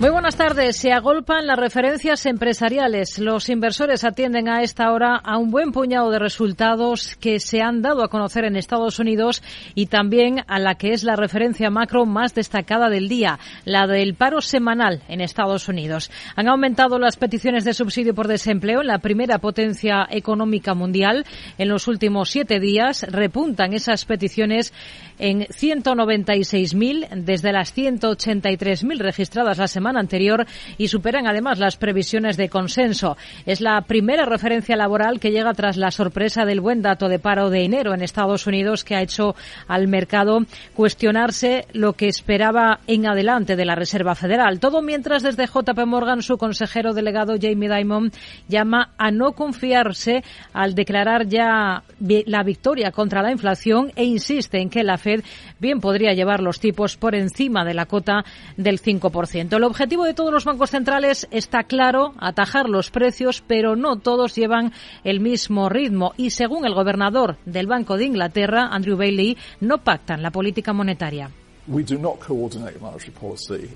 Muy buenas tardes. Se agolpan las referencias empresariales. Los inversores atienden a esta hora a un buen puñado de resultados que se han dado a conocer en Estados Unidos y también a la que es la referencia macro más destacada del día, la del paro semanal en Estados Unidos. Han aumentado las peticiones de subsidio por desempleo en la primera potencia económica mundial. En los últimos siete días repuntan esas peticiones en 196.000 desde las 183.000 registradas la semana anterior y superan además las previsiones de consenso. Es la primera referencia laboral que llega tras la sorpresa del buen dato de paro de enero en Estados Unidos que ha hecho al mercado cuestionarse lo que esperaba en adelante de la Reserva Federal. Todo mientras desde JP Morgan su consejero delegado Jamie Dimon llama a no confiarse al declarar ya la victoria contra la inflación e insiste en que la bien podría llevar los tipos por encima de la cota del 5%. El objetivo de todos los bancos centrales está claro, atajar los precios, pero no todos llevan el mismo ritmo y según el gobernador del Banco de Inglaterra, Andrew Bailey, no pactan la política monetaria.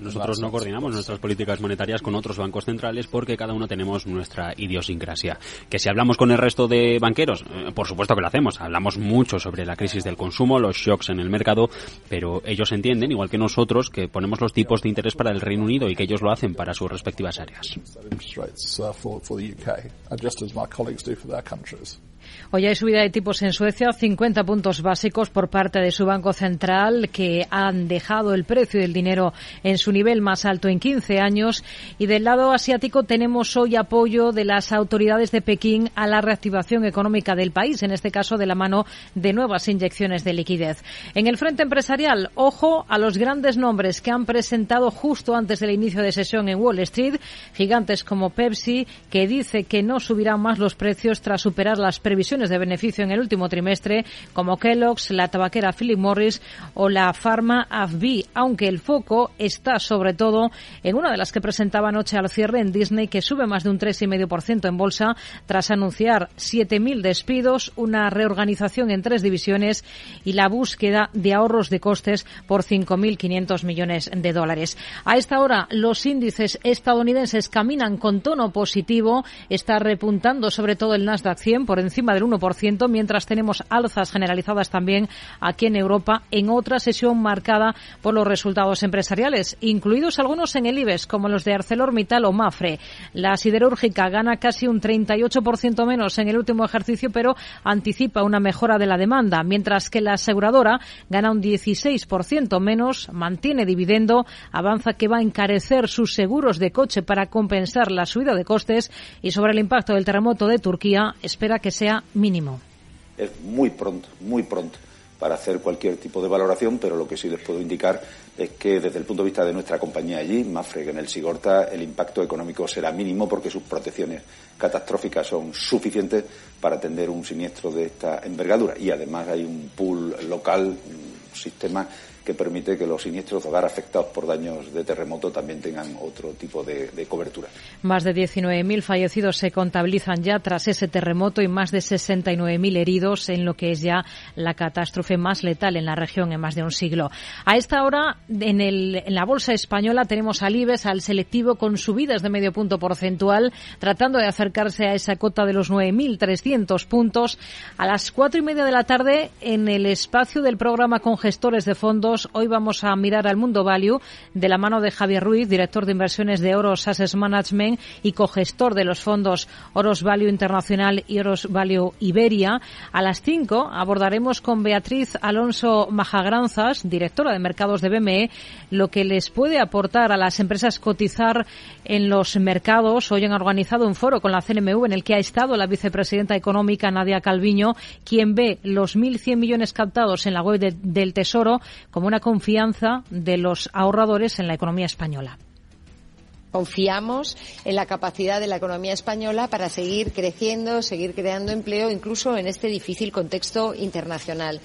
Nosotros no coordinamos nuestras políticas monetarias con otros bancos centrales porque cada uno tenemos nuestra idiosincrasia. Que si hablamos con el resto de banqueros, eh, por supuesto que lo hacemos. Hablamos mucho sobre la crisis del consumo, los shocks en el mercado, pero ellos entienden, igual que nosotros, que ponemos los tipos de interés para el Reino Unido y que ellos lo hacen para sus respectivas áreas. Hoy hay subida de tipos en Suecia, 50 puntos básicos por parte de su Banco Central, que han dejado el precio del dinero en su nivel más alto en 15 años. Y del lado asiático tenemos hoy apoyo de las autoridades de Pekín a la reactivación económica del país, en este caso de la mano de nuevas inyecciones de liquidez. En el frente empresarial, ojo a los grandes nombres que han presentado justo antes del inicio de sesión en Wall Street, gigantes como Pepsi, que dice que no subirán más los precios tras superar las previsiones de beneficio en el último trimestre, como Kellogg's, la tabaquera Philip Morris o la Pharma AFB, aunque el foco está sobre todo en una de las que presentaba anoche al cierre en Disney, que sube más de un 3,5% en bolsa tras anunciar 7.000 despidos, una reorganización en tres divisiones y la búsqueda de ahorros de costes por 5.500 millones de dólares. A esta hora, los índices estadounidenses caminan con tono positivo, está repuntando sobre todo el Nasdaq 100 por encima del 1%, mientras tenemos alzas generalizadas también aquí en Europa en otra sesión marcada por los resultados empresariales, incluidos algunos en el IBEX, como los de ArcelorMittal o Mafre. La siderúrgica gana casi un 38% menos en el último ejercicio, pero anticipa una mejora de la demanda, mientras que la aseguradora gana un 16% menos, mantiene dividendo, avanza que va a encarecer sus seguros de coche para compensar la subida de costes y sobre el impacto del terremoto de Turquía espera que sea mínimo. Es muy pronto, muy pronto para hacer cualquier tipo de valoración, pero lo que sí les puedo indicar es que desde el punto de vista de nuestra compañía allí, Mafre, en el Sigorta, el impacto económico será mínimo porque sus protecciones catastróficas son suficientes para atender un siniestro de esta envergadura. Y además hay un pool local, un sistema que permite que los siniestros de hogar afectados por daños de terremoto también tengan otro tipo de, cobertura. Más de 19.000 fallecidos se contabilizan ya tras ese terremoto y más de 69.000 heridos en lo que es ya la catástrofe más letal en la región en más de un siglo. A esta hora, en, la bolsa española tenemos al IBEX, al selectivo, con subidas de medio punto porcentual, tratando de acercarse a esa cota de los 9.300 puntos. A las cuatro y media de la tarde, en el espacio del programa con gestores de fondos, Hoy vamos a mirar al mundo value de la mano de Javier Ruiz, director de inversiones de Oros Assets Management y cogestor de los fondos Oros Value Internacional y Oros Value Iberia. A las 5 abordaremos con Beatriz Alonso Majagranzas, directora de mercados de BME, lo que les puede aportar a las empresas cotizar en los mercados. Hoy han organizado un foro con la CNMV en el que ha estado la vicepresidenta económica Nadia Calviño, quien ve los 1.100 millones captados en la web del Tesoro como una confianza de los ahorradores en la economía española. Confiamos en la capacidad de la economía española para seguir creciendo, seguir creando empleo, incluso en este difícil contexto internacional.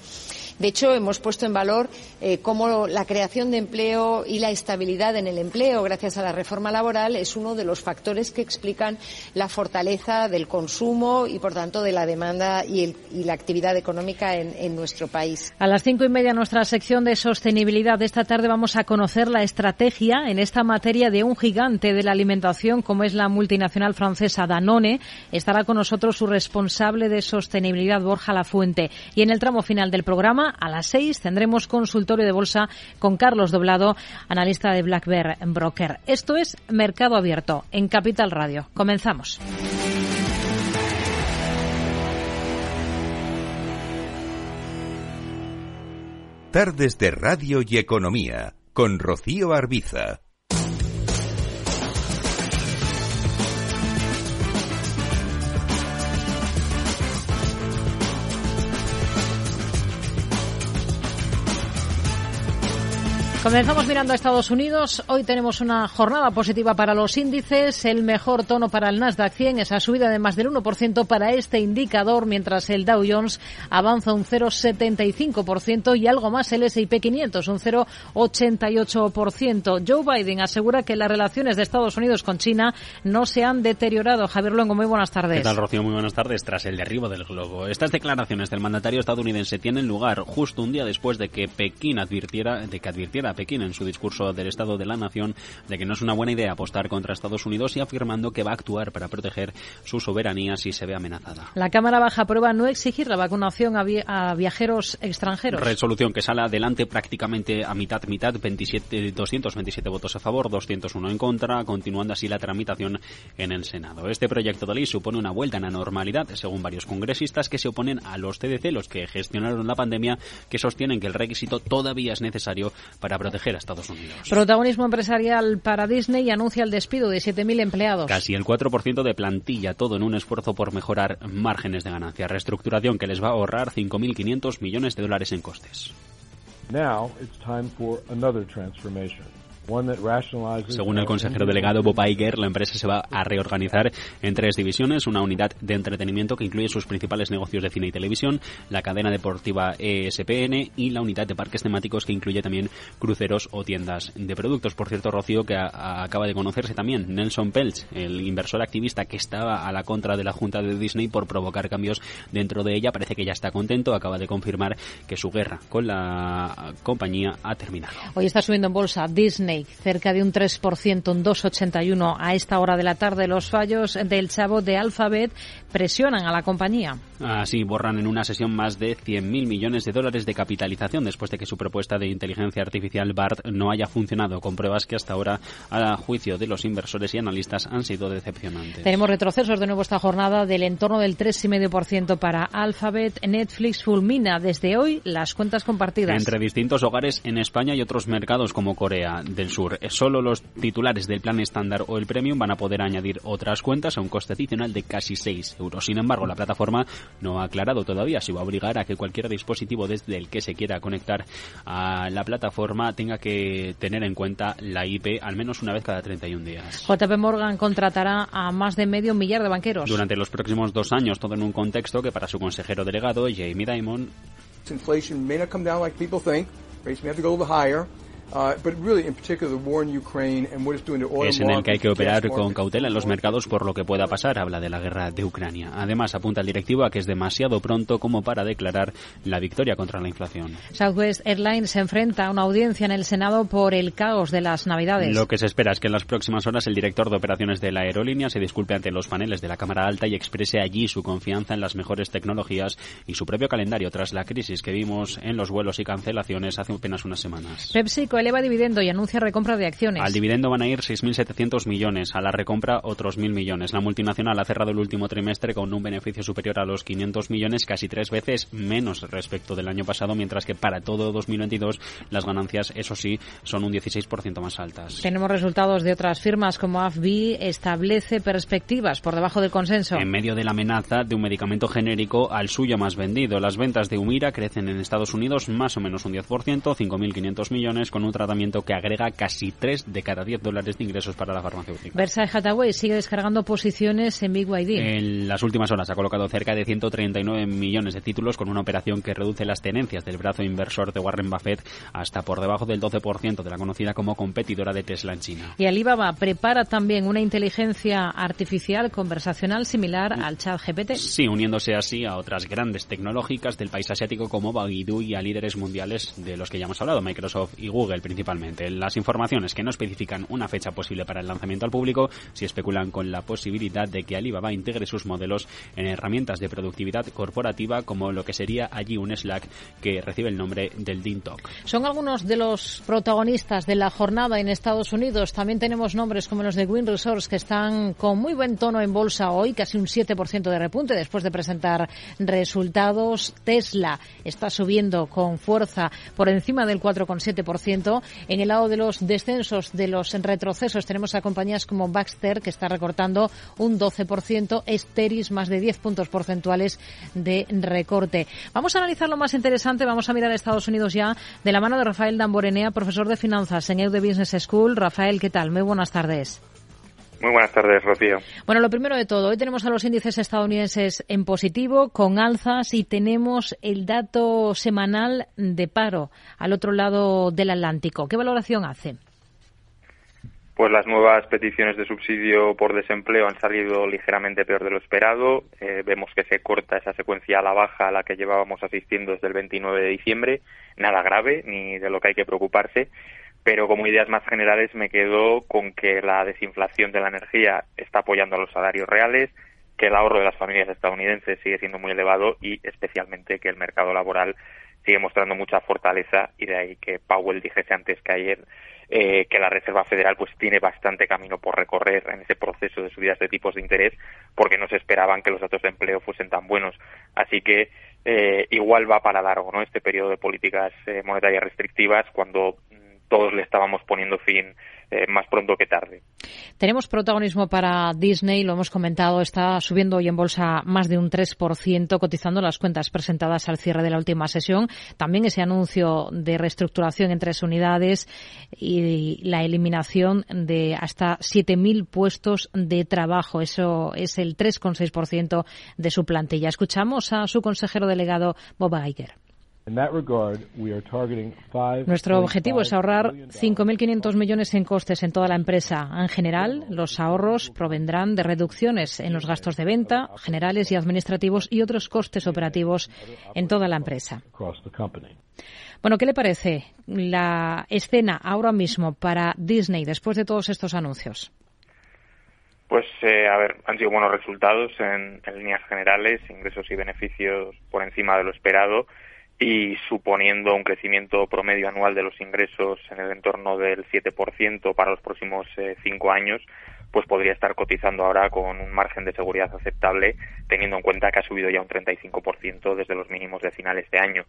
De hecho, hemos puesto en valor eh, cómo la creación de empleo y la estabilidad en el empleo, gracias a la reforma laboral, es uno de los factores que explican la fortaleza del consumo y, por tanto, de la demanda y, la actividad económica en, nuestro país. A las cinco y media, nuestra sección de sostenibilidad de esta tarde vamos a conocer la estrategia en esta materia de un gigante de la alimentación como es la multinacional francesa Danone. Estará con nosotros su responsable de sostenibilidad, Borja Lafuente. Y en el tramo final del programa, a las seis tendremos consultorio de bolsa con Carlos Doblado, analista de Black Bear Broker. Esto es Mercado Abierto en Capital Radio. Comenzamos. Tardes de Radio y Economía con Rocío Arbiza. Comenzamos mirando a Estados Unidos. Hoy tenemos una jornada positiva para los índices, el mejor tono para el Nasdaq 100, esa subida de más del 1% para este indicador, mientras el Dow Jones avanza un 0,75% y algo más el S&P 500, un 0,88%. Joe Biden asegura que las relaciones de Estados Unidos con China no se han deteriorado. Javier Luengo, muy buenas tardes. ¿Qué tal, Rocío? Muy buenas tardes. Tras el derribo del globo, estas declaraciones del mandatario estadounidense tienen lugar justo un día después de que Pekín advirtiera, de que advirtiera Pekín en su discurso del Estado de la Nación de que no es una buena idea apostar contra Estados Unidos y afirmando que va a actuar para proteger su soberanía si se ve amenazada. La Cámara Baja aprueba no exigir la vacunación a, viajeros extranjeros. Resolución que sale adelante prácticamente a mitad mitad, 27, 227 votos a favor, 201 en contra, continuando así la tramitación en el Senado. Este proyecto de ley supone una vuelta en la normalidad, según varios congresistas que se oponen a los CDC, los que gestionaron la pandemia, que sostienen que el requisito todavía es necesario para proteger a Estados Unidos. Protagonismo empresarial para Disney y anuncia el despido de 7.000 empleados. Casi el 4% de plantilla, todo en un esfuerzo por mejorar márgenes de ganancia. Reestructuración que les va a ahorrar 5.500 millones de dólares en costes. Now it's time for another transformation. Según el consejero delegado Bob Iger, la empresa se va a reorganizar en tres divisiones, una unidad de entretenimiento que incluye sus principales negocios de cine y televisión, la cadena deportiva ESPN y la unidad de parques temáticos que incluye también cruceros o tiendas de productos. Por cierto, Rocío, que acaba de conocerse también Nelson Peltz, el inversor activista que estaba a la contra de la Junta de Disney por provocar cambios dentro de ella, parece que ya está contento, acaba de confirmar que su guerra con la compañía ha terminado. Hoy está subiendo en bolsa Disney cerca de un 3%, un 2,81 a esta hora de la tarde. Los fallos del chavo de Alphabet presionan a la compañía. Así borran en una sesión más de 100.000 millones de dólares de capitalización después de que su propuesta de inteligencia artificial BART no haya funcionado, con pruebas que hasta ahora, a juicio de los inversores y analistas, han sido decepcionantes. Tenemos retrocesos de nuevo esta jornada del entorno del 3,5% para Alphabet. Netflix fulmina desde hoy las cuentas compartidas. Entre distintos hogares en España y otros mercados como Corea del Sur. Solo los titulares del plan estándar o el premium van a poder añadir otras cuentas a un coste adicional de casi 6 euros. Sin embargo, la plataforma no ha aclarado todavía si va a obligar a que cualquier dispositivo desde el que se quiera conectar a la plataforma tenga que tener en cuenta la IP al menos una vez cada 31 días. JP Morgan contratará a más de medio millar de banqueros. Durante los próximos dos años, todo en un contexto que para su consejero delegado, Jamie Dimon, inflation may not come down like people think. Rates may have to go a little higher. Es en el que hay que operar con cautela en los mercados por lo que pueda pasar, habla de la guerra de Ucrania. Además, apunta el directivo a que es demasiado pronto como para declarar la victoria contra la inflación. Southwest Airlines se enfrenta a una audiencia en el Senado por el caos de las Navidades. Lo que se espera es que en las próximas horas el director de operaciones de la aerolínea se disculpe ante los paneles de la Cámara Alta y exprese allí su confianza en las mejores tecnologías y su propio calendario tras la crisis que vimos en los vuelos y cancelaciones hace apenas unas semanas eleva dividendo y anuncia recompra de acciones. Al dividendo van a ir 6.700 millones, a la recompra otros 1.000 millones. La multinacional ha cerrado el último trimestre con un beneficio superior a los 500 millones, casi tres veces menos respecto del año pasado, mientras que para todo 2022 las ganancias, eso sí, son un 16% más altas. Tenemos resultados de otras firmas como AFB, establece perspectivas por debajo del consenso. En medio de la amenaza de un medicamento genérico al suyo más vendido, las ventas de Humira crecen en Estados Unidos más o menos un 10%, 5.500 millones, con un un tratamiento que agrega casi 3 de cada 10 dólares de ingresos para la farmacéutica. Versailles Hathaway sigue descargando posiciones en BYD. En las últimas horas ha colocado cerca de 139 millones de títulos con una operación que reduce las tenencias del brazo inversor de Warren Buffett hasta por debajo del 12% de la conocida como competidora de Tesla en China. Y Alibaba prepara también una inteligencia artificial conversacional similar al chat GPT. Sí, uniéndose así a otras grandes tecnológicas del país asiático como Baidu y a líderes mundiales de los que ya hemos hablado, Microsoft y Google principalmente. Las informaciones que no especifican una fecha posible para el lanzamiento al público si especulan con la posibilidad de que Alibaba integre sus modelos en herramientas de productividad corporativa como lo que sería allí un Slack que recibe el nombre del DinTalk. Son algunos de los protagonistas de la jornada en Estados Unidos. También tenemos nombres como los de Green Resource que están con muy buen tono en bolsa hoy, casi un 7% de repunte después de presentar resultados. Tesla está subiendo con fuerza por encima del 4,7%. En el lado de los descensos, de los retrocesos, tenemos a compañías como Baxter que está recortando un 12%, Esteris más de 10 puntos porcentuales de recorte. Vamos a analizar lo más interesante, vamos a mirar a Estados Unidos ya de la mano de Rafael Damborenea, profesor de finanzas en EUD Business School. Rafael, ¿qué tal? Muy buenas tardes. Muy buenas tardes, Rocío. Bueno, lo primero de todo, hoy tenemos a los índices estadounidenses en positivo, con alzas, y tenemos el dato semanal de paro al otro lado del Atlántico. ¿Qué valoración hace? Pues las nuevas peticiones de subsidio por desempleo han salido ligeramente peor de lo esperado. Eh, vemos que se corta esa secuencia a la baja a la que llevábamos asistiendo desde el 29 de diciembre. Nada grave, ni de lo que hay que preocuparse. Pero como ideas más generales me quedo con que la desinflación de la energía está apoyando a los salarios reales, que el ahorro de las familias estadounidenses sigue siendo muy elevado y especialmente que el mercado laboral sigue mostrando mucha fortaleza y de ahí que Powell dijese antes que ayer eh, que la Reserva Federal pues tiene bastante camino por recorrer en ese proceso de subidas de tipos de interés porque no se esperaban que los datos de empleo fuesen tan buenos. Así que eh, igual va para largo ¿no? este periodo de políticas eh, monetarias restrictivas cuando todos le estábamos poniendo fin eh, más pronto que tarde. Tenemos protagonismo para Disney, lo hemos comentado, está subiendo hoy en bolsa más de un 3%, cotizando las cuentas presentadas al cierre de la última sesión. También ese anuncio de reestructuración en tres unidades y la eliminación de hasta 7.000 puestos de trabajo. Eso es el 3,6% de su plantilla. Escuchamos a su consejero delegado, Bob Iger. Nuestro objetivo es ahorrar 5.500 millones en costes en toda la empresa. En general, los ahorros provendrán de reducciones en los gastos de venta, generales y administrativos y otros costes operativos en toda la empresa. Bueno, ¿qué le parece la escena ahora mismo para Disney después de todos estos anuncios? Pues, eh, a ver, han sido buenos resultados en, en líneas generales, ingresos y beneficios por encima de lo esperado y suponiendo un crecimiento promedio anual de los ingresos en el entorno del 7% para los próximos eh, cinco años, pues podría estar cotizando ahora con un margen de seguridad aceptable, teniendo en cuenta que ha subido ya un 35% desde los mínimos de finales de año.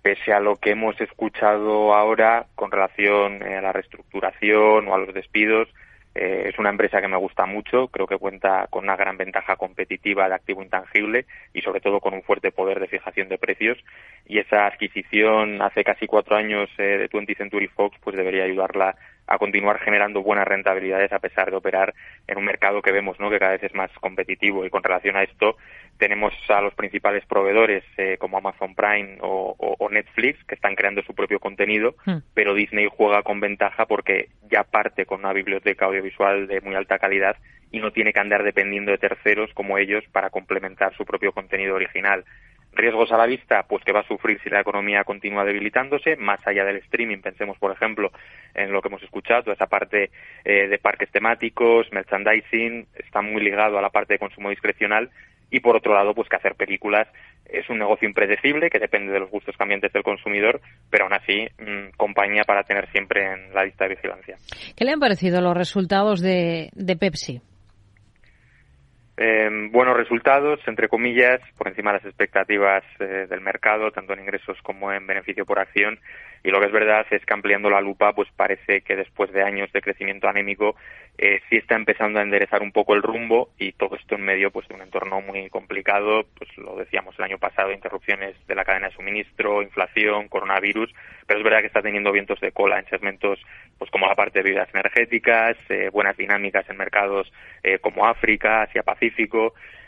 Pese a lo que hemos escuchado ahora con relación eh, a la reestructuración o a los despidos, eh, es una empresa que me gusta mucho, creo que cuenta con una gran ventaja competitiva de activo intangible y sobre todo con un fuerte poder de fijación de precios. Y esa adquisición hace casi cuatro años eh, de 20 Century Fox pues debería ayudarla a continuar generando buenas rentabilidades a pesar de operar en un mercado que vemos ¿no? que cada vez es más competitivo y con relación a esto tenemos a los principales proveedores eh, como Amazon Prime o, Netflix que están creando su propio contenido, hmm. pero Disney juega con ventaja porque ya parte con una biblioteca audiovisual de muy alta calidad y no tiene que andar dependiendo de terceros como ellos para complementar su propio contenido original. Riesgos a la vista, pues que va a sufrir si la economía continúa debilitándose, más allá del streaming, pensemos por ejemplo en lo que hemos escuchado, esa parte eh, de parques temáticos, merchandising, está muy ligado a la parte de consumo discrecional y por otro lado, pues que hacer películas es un negocio impredecible que depende de los gustos cambiantes del consumidor, pero aún así mm, compañía para tener siempre en la lista de vigilancia. ¿Qué le han parecido los resultados de, de Pepsi? Eh, buenos resultados, entre comillas, por encima de las expectativas eh, del mercado, tanto en ingresos como en beneficio por acción. Y lo que es verdad es que ampliando la lupa, pues parece que después de años de crecimiento anémico, eh, sí está empezando a enderezar un poco el rumbo y todo esto en medio pues de un entorno muy complicado, pues lo decíamos el año pasado, interrupciones de la cadena de suministro, inflación, coronavirus, pero es verdad que está teniendo vientos de cola en segmentos pues como la parte de bebidas energéticas, eh, buenas dinámicas en mercados como África, Asia Pacífico.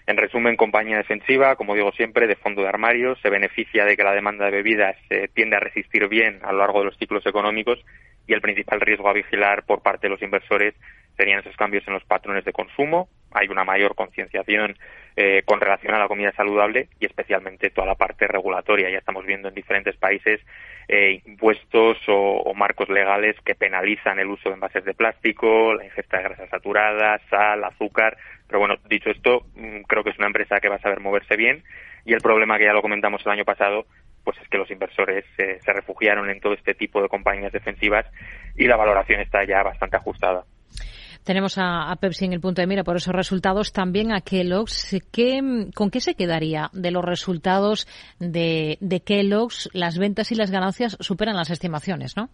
En resumen, compañía defensiva, como digo siempre, de fondo de armario, se beneficia de que la demanda de bebidas eh, tiende a resistir bien a lo largo de los ciclos económicos y el principal riesgo a vigilar por parte de los inversores serían esos cambios en los patrones de consumo. Hay una mayor concienciación eh, con relación a la comida saludable y especialmente toda la parte regulatoria. Ya estamos viendo en diferentes países eh, impuestos o, o, marcos legales que penalizan el uso de envases de plástico, la ingesta de grasas saturadas, sal, azúcar. Pero bueno, dicho esto, mm, creo que es una empresa que va a saber moverse bien y el problema que ya lo comentamos el año pasado pues es que los inversores eh, se refugiaron en todo este tipo de compañías defensivas y la valoración está ya bastante ajustada. Tenemos a, Pepsi en el punto de mira por esos resultados, también a Kellogg's. ¿Qué, ¿Con qué se quedaría de los resultados de, de Kellogg's? Las ventas y las ganancias superan las estimaciones, ¿no?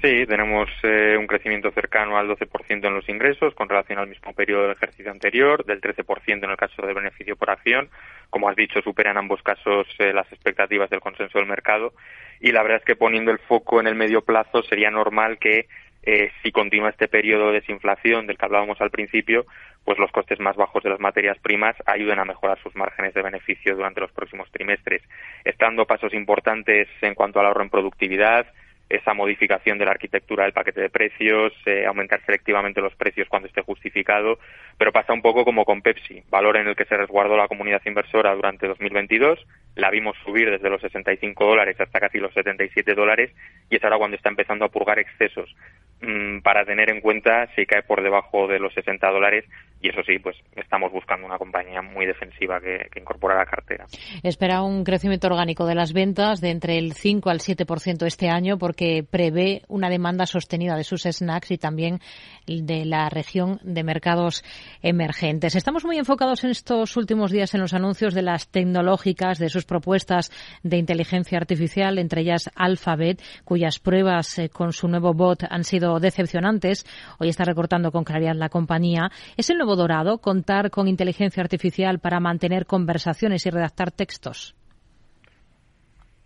Sí, tenemos eh, un crecimiento cercano al 12% en los ingresos con relación al mismo periodo del ejercicio anterior, del 13% en el caso de beneficio por acción. Como has dicho, superan ambos casos eh, las expectativas del consenso del mercado. Y la verdad es que poniendo el foco en el medio plazo sería normal que eh, si continúa este periodo de desinflación del que hablábamos al principio, pues los costes más bajos de las materias primas ayuden a mejorar sus márgenes de beneficio durante los próximos trimestres, estando pasos importantes en cuanto al ahorro en productividad, esa modificación de la arquitectura del paquete de precios, eh, aumentar selectivamente los precios cuando esté justificado, pero pasa un poco como con Pepsi, valor en el que se resguardó la comunidad inversora durante 2022, la vimos subir desde los 65 dólares hasta casi los 77 dólares y es ahora cuando está empezando a purgar excesos mmm, para tener en cuenta si cae por debajo de los 60 dólares y eso sí, pues estamos buscando una compañía muy defensiva que, que incorpora la cartera. Espera un crecimiento orgánico de las ventas de entre el 5 al 7% este año porque prevé una demanda sostenida de sus snacks y también de la región de mercados emergentes. Estamos muy enfocados en estos últimos días en los anuncios de las tecnológicas, de sus propuestas de inteligencia artificial, entre ellas Alphabet, cuyas pruebas eh, con su nuevo bot han sido decepcionantes. Hoy está recortando con claridad la compañía. ¿Es el nuevo dorado contar con inteligencia artificial para mantener conversaciones y redactar textos?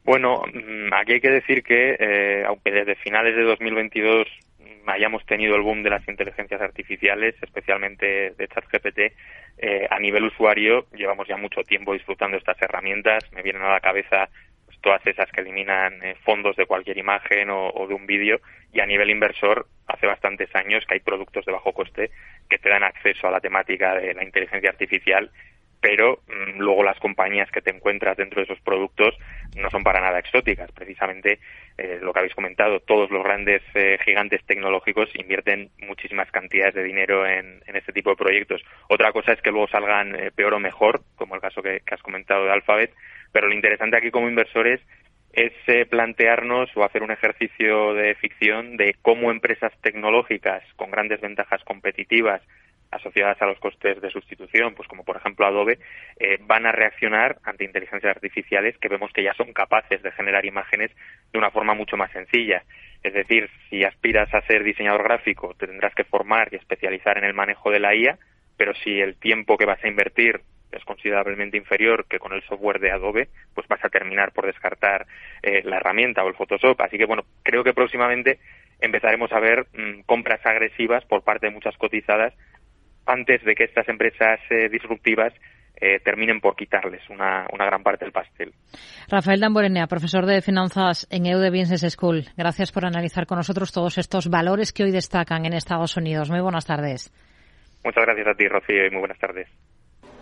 Bueno, mm, aquí hay que decir que, eh, aunque desde finales de 2022 hayamos tenido el boom de las inteligencias artificiales, especialmente de ChatGPT, eh, a nivel usuario llevamos ya mucho tiempo disfrutando estas herramientas. Me vienen a la cabeza pues, todas esas que eliminan eh, fondos de cualquier imagen o, o de un vídeo y a nivel inversor hace bastantes años que hay productos de bajo coste que te dan acceso a la temática de la inteligencia artificial pero mmm, luego las compañías que te encuentras dentro de esos productos no son para nada exóticas. Precisamente eh, lo que habéis comentado, todos los grandes eh, gigantes tecnológicos invierten muchísimas cantidades de dinero en, en, este tipo de proyectos. Otra cosa es que luego salgan eh, peor o mejor, como el caso que, que, has comentado de Alphabet, pero lo interesante aquí como inversores es eh, plantearnos o hacer un ejercicio de ficción de cómo empresas tecnológicas con grandes ventajas competitivas asociadas a los costes de sustitución, pues como por ejemplo Adobe, eh, van a reaccionar ante inteligencias artificiales que vemos que ya son capaces de generar imágenes de una forma mucho más sencilla. Es decir, si aspiras a ser diseñador gráfico, te tendrás que formar y especializar en el manejo de la IA, pero si el tiempo que vas a invertir es considerablemente inferior que con el software de Adobe, pues vas a terminar por descartar eh, la herramienta o el Photoshop. Así que bueno, creo que próximamente empezaremos a ver mmm, compras agresivas por parte de muchas cotizadas antes de que estas empresas eh, disruptivas eh, terminen por quitarles una, una, gran parte del pastel. Rafael Damborenea, profesor de finanzas en EUDE Business School. Gracias por analizar con nosotros todos estos valores que hoy destacan en Estados Unidos. Muy buenas tardes. Muchas gracias a ti, Rocío, y muy buenas tardes.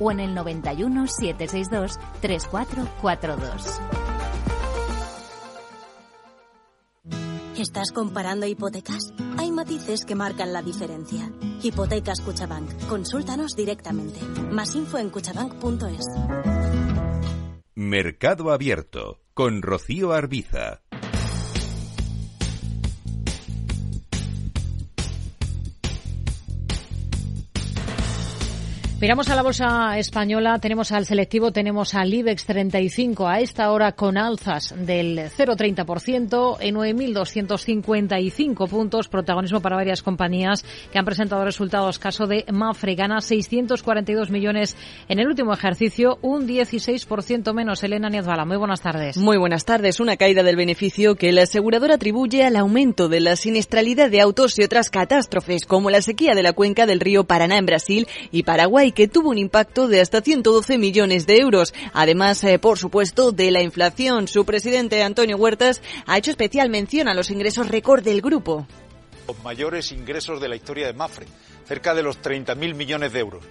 o en el 91 762 3442. ¿Estás comparando hipotecas? Hay matices que marcan la diferencia. Hipotecas Cuchabank. Consúltanos directamente. Más info en cuchabank.es. Mercado Abierto con Rocío Arbiza. Miramos a la bolsa española, tenemos al selectivo, tenemos al IBEX 35 a esta hora con alzas del 0,30% en 9.255 puntos, protagonismo para varias compañías que han presentado resultados. Caso de Mafre, gana 642 millones en el último ejercicio, un 16% menos. Elena Niezbala, muy buenas tardes. Muy buenas tardes. Una caída del beneficio que la aseguradora atribuye al aumento de la siniestralidad de autos y otras catástrofes, como la sequía de la cuenca del río Paraná en Brasil y Paraguay que tuvo un impacto de hasta 112 millones de euros. Además, eh, por supuesto, de la inflación. Su presidente, Antonio Huertas, ha hecho especial mención a los ingresos récord del grupo. Los mayores ingresos de la historia de Mafre, cerca de los 30.000 millones de euros.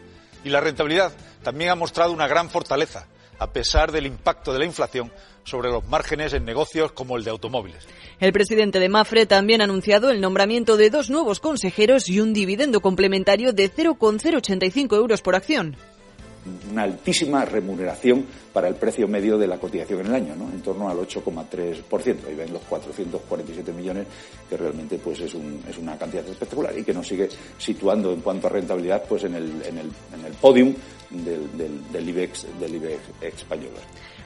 Y la rentabilidad también ha mostrado una gran fortaleza, a pesar del impacto de la inflación sobre los márgenes en negocios como el de automóviles. El presidente de Mafre también ha anunciado el nombramiento de dos nuevos consejeros y un dividendo complementario de 0,085 euros por acción una altísima remuneración para el precio medio de la cotización en el año, ¿no? en torno al 8,3%. Ahí ven los 447 millones, que realmente pues es, un, es una cantidad espectacular y que nos sigue situando en cuanto a rentabilidad pues en el, en el, en el podium del, del, del, IBEX, del IBEX español.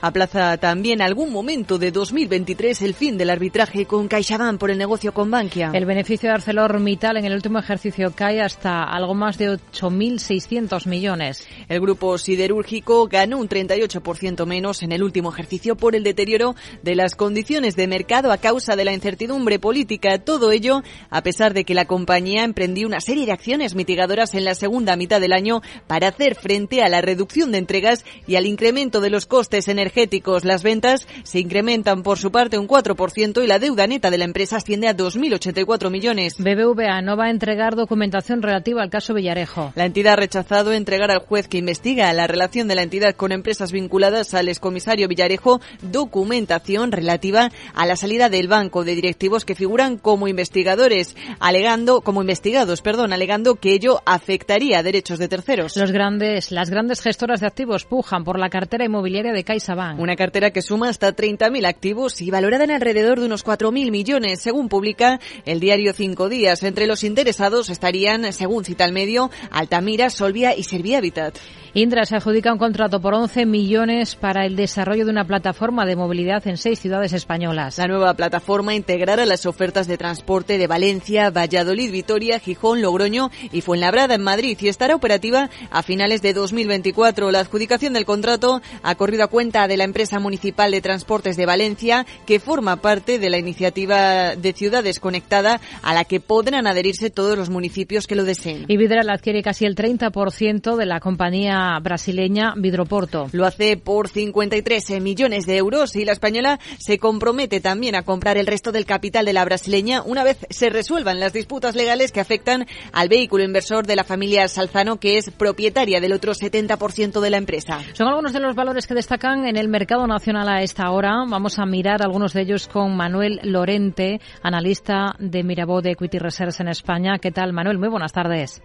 Aplaza también algún momento de 2023 el fin del arbitraje con CaixaBank por el negocio con Bankia. El beneficio de ArcelorMittal en el último ejercicio cae hasta algo más de 8.600 millones. El grupo siderúrgico ganó un 38% menos en el último ejercicio por el deterioro de las condiciones de mercado a causa de la incertidumbre política. Todo ello a pesar de que la compañía emprendió una serie de acciones mitigadoras en la segunda mitad del año para hacer frente a la reducción de entregas y al incremento de los costes energéticos energéticos. Las ventas se incrementan por su parte un 4% y la deuda neta de la empresa asciende a 2.084 millones. BBVA no va a entregar documentación relativa al caso Villarejo. La entidad ha rechazado entregar al juez que investiga la relación de la entidad con empresas vinculadas al excomisario Villarejo documentación relativa a la salida del banco de directivos que figuran como investigadores, alegando como investigados, perdón, alegando que ello afectaría derechos de terceros. Los grandes, las grandes gestoras de activos pujan por la cartera inmobiliaria de CaixaBank una cartera que suma hasta 30.000 activos y valorada en alrededor de unos 4.000 millones, según publica el diario Cinco Días. Entre los interesados estarían, según cita el medio, Altamira, Solvia y Servihabitat. Indra se adjudica un contrato por 11 millones para el desarrollo de una plataforma de movilidad en seis ciudades españolas. La nueva plataforma integrará las ofertas de transporte de Valencia, Valladolid, Vitoria, Gijón, Logroño y Fuenlabrada en Madrid y estará operativa a finales de 2024. La adjudicación del contrato ha corrido a cuenta de la empresa municipal de transportes de Valencia, que forma parte de la iniciativa de Ciudades Conectada, a la que podrán adherirse todos los municipios que lo deseen. Y Vidral adquiere casi el 30% de la compañía brasileña Vidroporto. Lo hace por 53 millones de euros y la española se compromete también a comprar el resto del capital de la brasileña una vez se resuelvan las disputas legales que afectan al vehículo inversor de la familia Salzano, que es propietaria del otro 70% de la empresa. Son algunos de los valores que destacan en el mercado nacional a esta hora. Vamos a mirar algunos de ellos con Manuel Lorente, analista de Mirabó de Equity Reserves en España. ¿Qué tal, Manuel? Muy buenas tardes.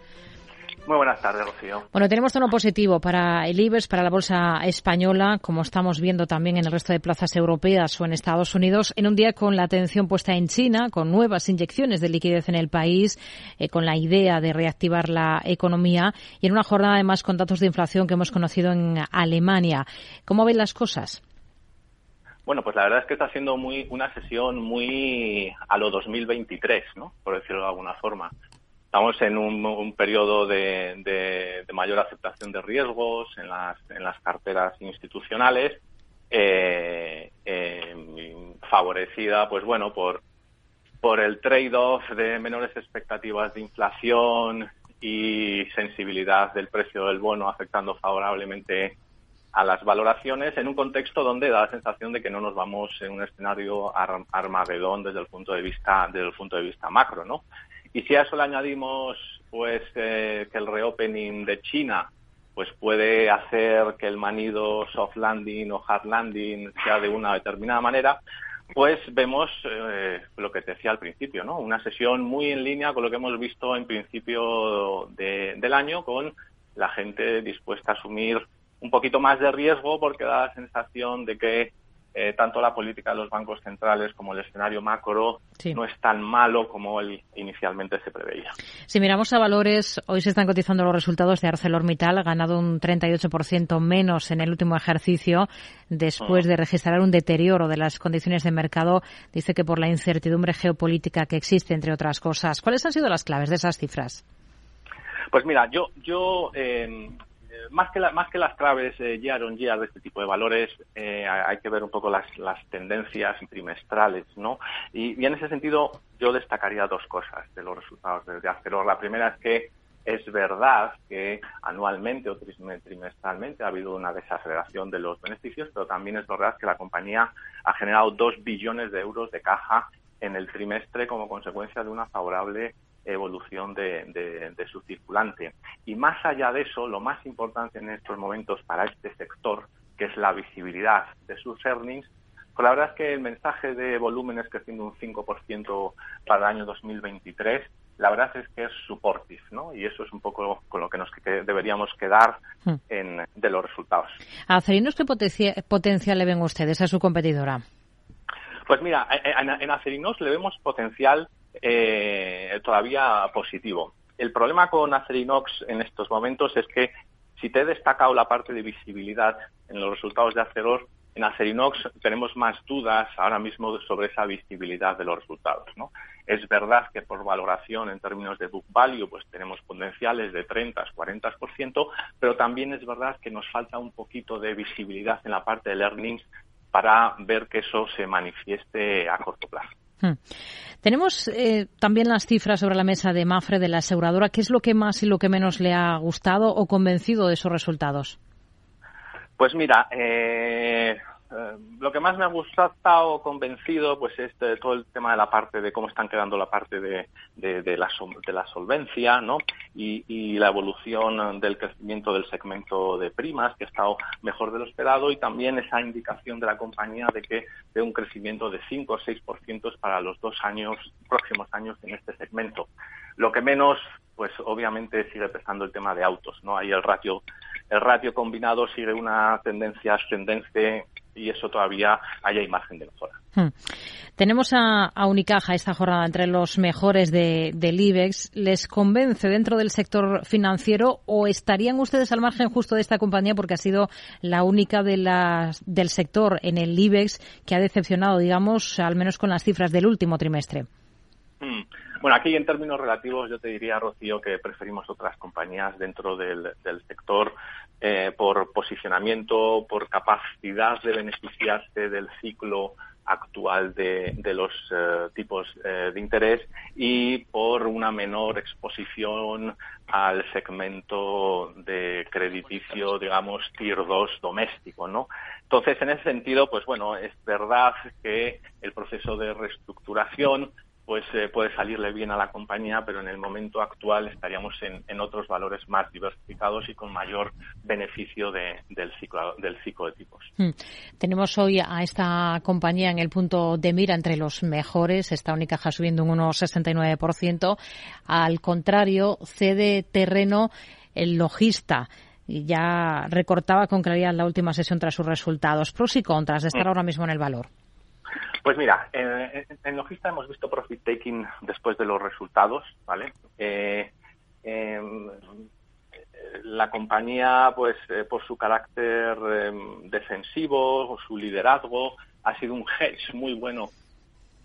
Muy buenas tardes, Rocío. Bueno, tenemos tono positivo para el IBEX, para la bolsa española, como estamos viendo también en el resto de plazas europeas o en Estados Unidos, en un día con la atención puesta en China, con nuevas inyecciones de liquidez en el país, eh, con la idea de reactivar la economía y en una jornada además con datos de inflación que hemos conocido en Alemania. ¿Cómo ven las cosas? Bueno, pues la verdad es que está siendo muy una sesión muy a lo 2023, ¿no? Por decirlo de alguna forma. Estamos en un, periodo de, mayor aceptación de riesgos en las, en las carteras institucionales eh, favorecida, pues bueno, por, por el trade-off de menores expectativas de inflación y sensibilidad del precio del bono afectando favorablemente a las valoraciones en un contexto donde da la sensación de que no nos vamos en un escenario armagedón desde el punto de vista desde el punto de vista macro, ¿no? Y si a eso le añadimos pues eh, que el reopening de China pues puede hacer que el manido soft landing o hard landing sea de una determinada manera, pues vemos eh, lo que te decía al principio, ¿no? Una sesión muy en línea con lo que hemos visto en principio del año, con la gente dispuesta a asumir un poquito más de riesgo porque da la sensación de que eh, tanto la política de los bancos centrales como el escenario macro no es tan malo como el, inicialmente se preveía. Si miramos a valores, hoy se están cotizando los resultados de ArcelorMittal, ha ganado un 38% menos en el último ejercicio después de registrar un deterioro de las condiciones de mercado. Dice que por la incertidumbre geopolítica que existe, entre otras cosas. ¿Cuáles han sido las claves de esas cifras? Pues mira, yo, yo eh, más que, más que las claves eh, year on year de este tipo de valores, eh, hay que ver un poco las, tendencias trimestrales, ¿no? Y, en ese sentido, yo destacaría dos cosas de los resultados de, Aceror. La primera es que es verdad que anualmente o trimestralmente ha habido una desaceleración de los beneficios, pero también es verdad que la compañía ha generado dos billones de euros de caja en el trimestre como consecuencia de una favorable evolución de, su circulante. Y más allá de eso, lo más importante en estos momentos para este sector, que es la visibilidad de sus earnings, pues la verdad es que el mensaje de volúmenes creciendo un 5% para el año 2023, la verdad es que es supportive, ¿no? Y eso es un poco con lo que nos deberíamos quedar hmm. en, de los resultados. ¿A Acerinos qué potencial le ven ustedes a su competidora? Pues mira, en Acerinos le vemos potencial eh, todavía positivo. El problema con Acerinox en estos momentos es que si te he destacado la parte de visibilidad en los resultados de Aceror, en Acerinox tenemos más dudas ahora mismo sobre esa visibilidad de los resultados. Es verdad que por valoración en términos de book value pues tenemos potenciales de 30, 40%, pero también es verdad que nos falta un poquito de visibilidad en la parte de earnings para ver que eso se manifieste a corto plazo. Hmm. Tenemos eh, también las cifras sobre la mesa de Mafre, de la aseguradora. ¿Qué es lo que más y lo que menos le ha gustado o convencido de esos resultados? Pues mira, eh, eh, lo que más me ha gustado, convencido, pues es todo el tema de la parte de cómo están quedando la parte de, de, la, de la solvencia, ¿no? Y, y, la evolución del crecimiento del segmento de primas, que ha estado mejor de lo esperado, y también esa indicación de la compañía de que de un crecimiento de 5 o 6% para los dos años, próximos años en este segmento. Lo que menos, pues obviamente sigue pesando el tema de autos, ¿no? Ahí el ratio, el ratio combinado sigue una tendencia ascendente y eso todavía hay margen de mejora. Hmm. Tenemos a, Unicaja esta jornada entre los mejores de, del IBEX. ¿Les convence dentro del sector financiero o estarían ustedes al margen justo de esta compañía porque ha sido la única de las, del sector en el IBEX que ha decepcionado, digamos, al menos con las cifras del último trimestre? Hmm. Bueno, aquí en términos relativos yo te diría, Rocío, que preferimos otras compañías dentro del, sector eh, por posicionamiento, por capacidad de beneficiarse del ciclo actual de, los eh, tipos eh, de interés y por una menor exposición al segmento de crediticio, digamos, tier 2 doméstico, ¿no? Entonces, en ese sentido, pues bueno, es verdad que el proceso de reestructuración pues eh, puede salirle bien a la compañía, pero en el momento actual estaríamos en, otros valores más diversificados y con mayor beneficio del, ciclo, del ciclo de tipos. Hmm. Tenemos hoy a esta compañía en el punto de mira entre los mejores, esta Unicaja subiendo un 1,69%. Al contrario, cede terreno el logista y ya recortaba con claridad la última sesión tras sus resultados. Pros y contras de estar hmm. ahora mismo en el valor. Pues mira, en, Logista hemos visto profit taking después de los resultados, ¿vale? Eh, em, la compañía, pues eh, por su carácter em, defensivo, su liderazgo, ha sido un hedge muy bueno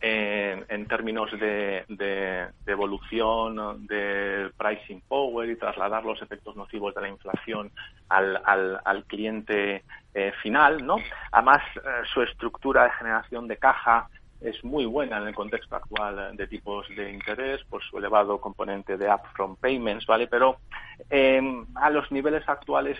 en, términos de, evolución del pricing power y trasladar los efectos nocivos de la inflación al, al, cliente eh, final, ¿no? Además, eh, su estructura de generación de caja es muy buena en el contexto actual de tipos de interés por su elevado componente de upfront payments, ¿vale? Pero em, a los niveles actuales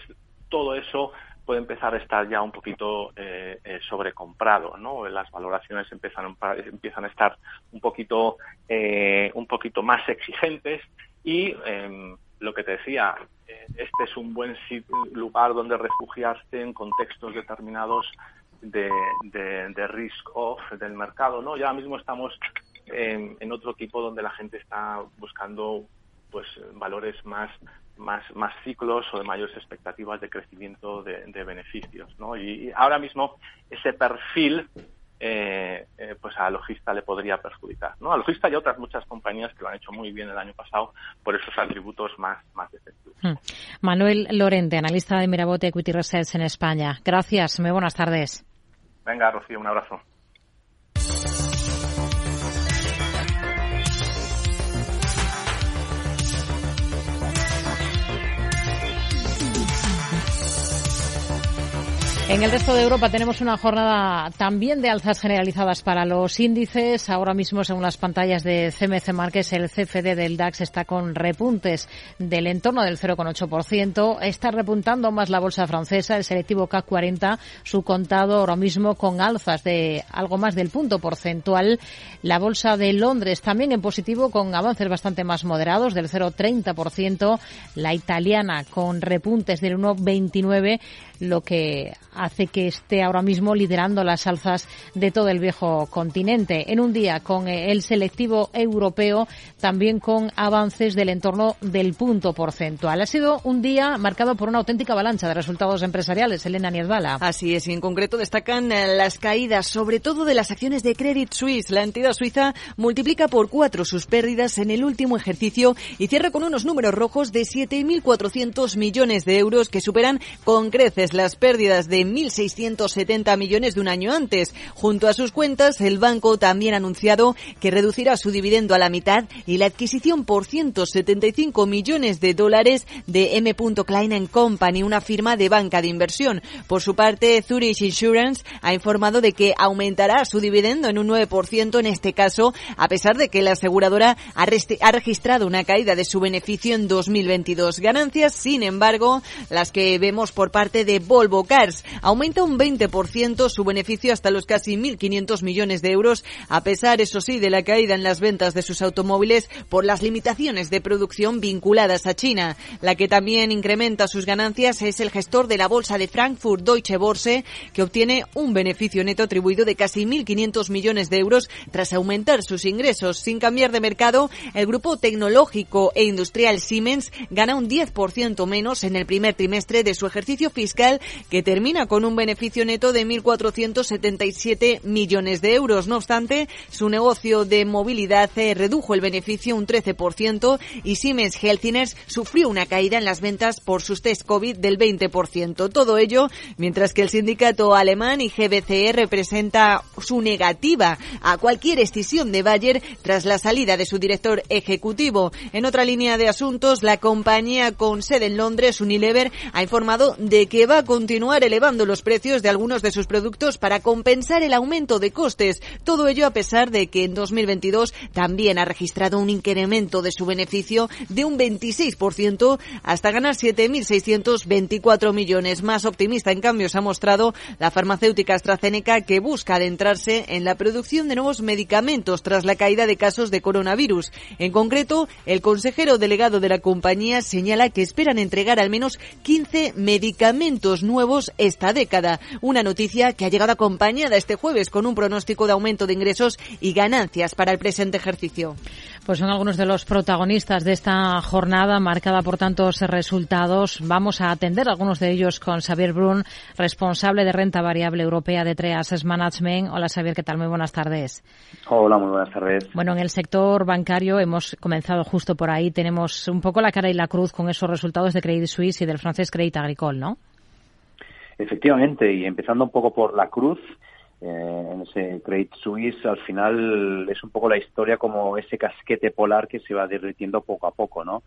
todo eso puede empezar a estar ya un poquito eh, eh, sobrecomprado, ¿no? Las valoraciones empiezan, empiezan a estar un poquito, eh, un poquito más exigentes y em, lo que te decía, este es un buen lugar donde refugiarse en contextos determinados de, de, risk off del mercado, ¿no? Ya mismo estamos en, otro tipo donde la gente está buscando pues valores más más, más ciclos o de mayores expectativas de crecimiento de, beneficios. ¿no? Y, ahora mismo ese perfil eh, eh, pues a Logista le podría perjudicar. ¿no? A Logista y a otras muchas compañías que lo han hecho muy bien el año pasado por esos atributos más, más defensivos. Hmm. Manuel Lorente, analista de Mirabote Equity Research en España. Gracias, muy buenas tardes. Venga, Rocío, un abrazo. En el resto de Europa tenemos una jornada también de alzas generalizadas para los índices. Ahora mismo, según las pantallas de CMC Markets, el CFD del DAX está con repuntes del entorno del 0,8%. Está repuntando más la bolsa francesa, el selectivo CAC 40, su contado ahora mismo con alzas de algo más del punto porcentual. La bolsa de Londres también en positivo con avances bastante más moderados del 0,30%. La italiana con repuntes del 1,29%, lo que hace que esté ahora mismo liderando las alzas de todo el viejo continente. En un día con eh, el selectivo europeo, también con avances del entorno del punto porcentual. Ha sido un día marcado por una auténtica avalancha de resultados empresariales. Elena Niezbala. Así es, y en concreto destacan eh, las caídas, sobre todo de las acciones de Credit Suisse. La entidad suiza multiplica por cuatro sus pérdidas en el último ejercicio y cierra con unos números rojos de 7.400 millones de euros que superan con creces las pérdidas de 1.670 millones de un año antes. Junto a sus cuentas, el banco también ha anunciado que reducirá su dividendo a la mitad y la adquisición por 175 millones de dólares de M. Klein Company, una firma de banca de inversión. Por su parte, Zurich Insurance ha informado de que aumentará su dividendo en un 9% en este caso, a pesar de que la aseguradora ha, ha registrado una caída de su beneficio en 2022. Ganancias, sin embargo, las que vemos por parte de Volvo Cars aumenta un 20% su beneficio hasta los casi 1.500 millones de euros, a pesar, eso sí, de la caída en las ventas de sus automóviles por las limitaciones de producción vinculadas a China. La que también incrementa sus ganancias es el gestor de la bolsa de Frankfurt, Deutsche Börse, que obtiene un beneficio neto atribuido de casi 1.500 millones de euros tras aumentar sus ingresos. Sin cambiar de mercado, el grupo tecnológico e industrial Siemens gana un 10% menos en el primer trimestre de su ejercicio fiscal que termina con un beneficio neto de 1.477 millones de euros. No obstante, su negocio de movilidad eh, redujo el beneficio un 13% y Siemens Healthineers sufrió una caída en las ventas por sus test COVID del 20%. Todo ello mientras que el sindicato alemán y GBCE representa su negativa a cualquier escisión de Bayer tras la salida de su director ejecutivo. En otra línea de asuntos, la compañía con sede en Londres, Unilever, ha informado de que va a continuar elevando los precios de algunos de sus productos para compensar el aumento de costes. Todo ello a pesar de que en 2022 también ha registrado un incremento de su beneficio de un 26% hasta ganar 7.624 millones. Más optimista, en cambio, se ha mostrado la farmacéutica AstraZeneca que busca adentrarse en la producción de nuevos medicamentos tras la caída de casos de coronavirus. En concreto, el consejero delegado de la compañía señala que esperan entregar al menos 15 medicamentos nuevos esta década. Una noticia que ha llegado acompañada este jueves con un pronóstico de aumento de ingresos y ganancias para el presente ejercicio. Pues son algunos de los protagonistas de esta jornada marcada por tantos resultados. Vamos a atender algunos de ellos con Xavier Brun, responsable de renta variable europea de Treas Management. Hola Xavier, ¿qué tal? Muy buenas tardes. Hola, muy buenas tardes. Bueno, en el sector bancario hemos comenzado justo por ahí. Tenemos un poco la cara y la cruz con esos resultados de Credit Suisse y del francés Credit Agricole, ¿no? Efectivamente, y empezando un poco por la cruz, eh, en ese Credit Suisse, al final es un poco la historia como ese casquete polar que se va derritiendo poco a poco, ¿no?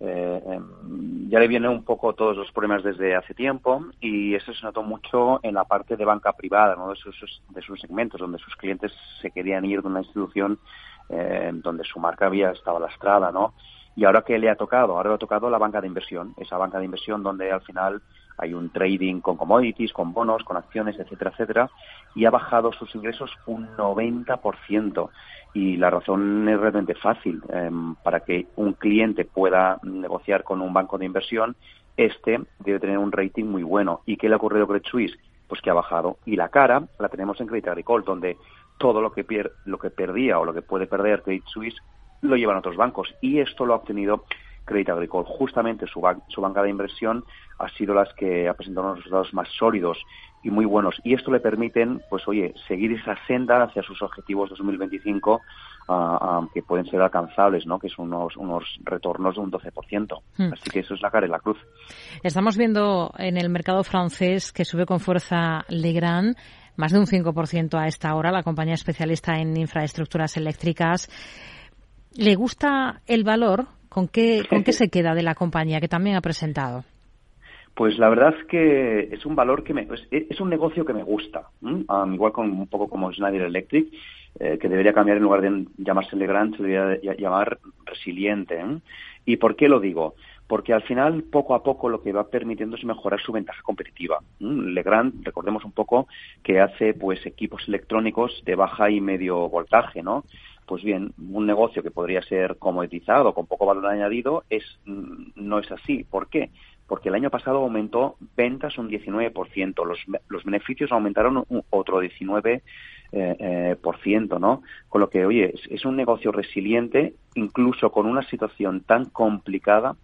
Eh, em, ya le vienen un poco todos los problemas desde hace tiempo y eso se notó mucho en la parte de banca privada, ¿no? de, sus, de sus segmentos, donde sus clientes se querían ir de una institución eh, donde su marca había estado lastrada, ¿no? Y ahora que le ha tocado, ahora le ha tocado la banca de inversión, esa banca de inversión donde al final hay un trading con commodities, con bonos, con acciones, etcétera, etcétera, y ha bajado sus ingresos un 90%. Y la razón es realmente fácil. Em, para que un cliente pueda negociar con un banco de inversión, este debe tener un rating muy bueno. ¿Y qué le ha ocurrido a Credit Suisse? Pues que ha bajado. Y la cara la tenemos en Credit Agricole, donde todo lo que, lo que perdía o lo que puede perder Credit Suisse lo llevan otros bancos. Y esto lo ha obtenido Credit Agricole. Justamente su, su banca de inversión ha sido las que ha presentado unos resultados más sólidos y muy buenos. Y esto le permiten, pues oye, seguir esa senda hacia sus objetivos 2025 uh, que pueden ser alcanzables, ¿no? Que son unos, unos retornos de un 12%. Hmm. Así que eso es la cara y la cruz. Estamos viendo en el mercado francés que sube con fuerza Legrand más de un 5% a esta hora, la compañía especialista en infraestructuras eléctricas. ¿Le gusta el valor? ¿Con qué, ¿Con qué se queda de la compañía que también ha presentado? Pues la verdad es que es un valor que me, es, un negocio que me gusta, igual con un poco como Schneider Electric, eh, que debería cambiar en lugar de llamarse Legrand, se debería llamar resiliente. ¿Y por qué lo digo? Porque al final, poco a poco, lo que va permitiendo es mejorar su ventaja competitiva. Legrand, recordemos un poco que hace pues equipos electrónicos de baja y medio voltaje, ¿no? Pues bien, un negocio que podría ser comoditizado, con poco valor añadido, es, mm, no es así. ¿Por qué? Porque el año pasado aumentó ventas un 19%, los, los beneficios aumentaron un, otro 19%, eh, eh, por ciento, ¿no? Con lo que, oye, es, es un negocio resiliente, incluso con una situación tan complicada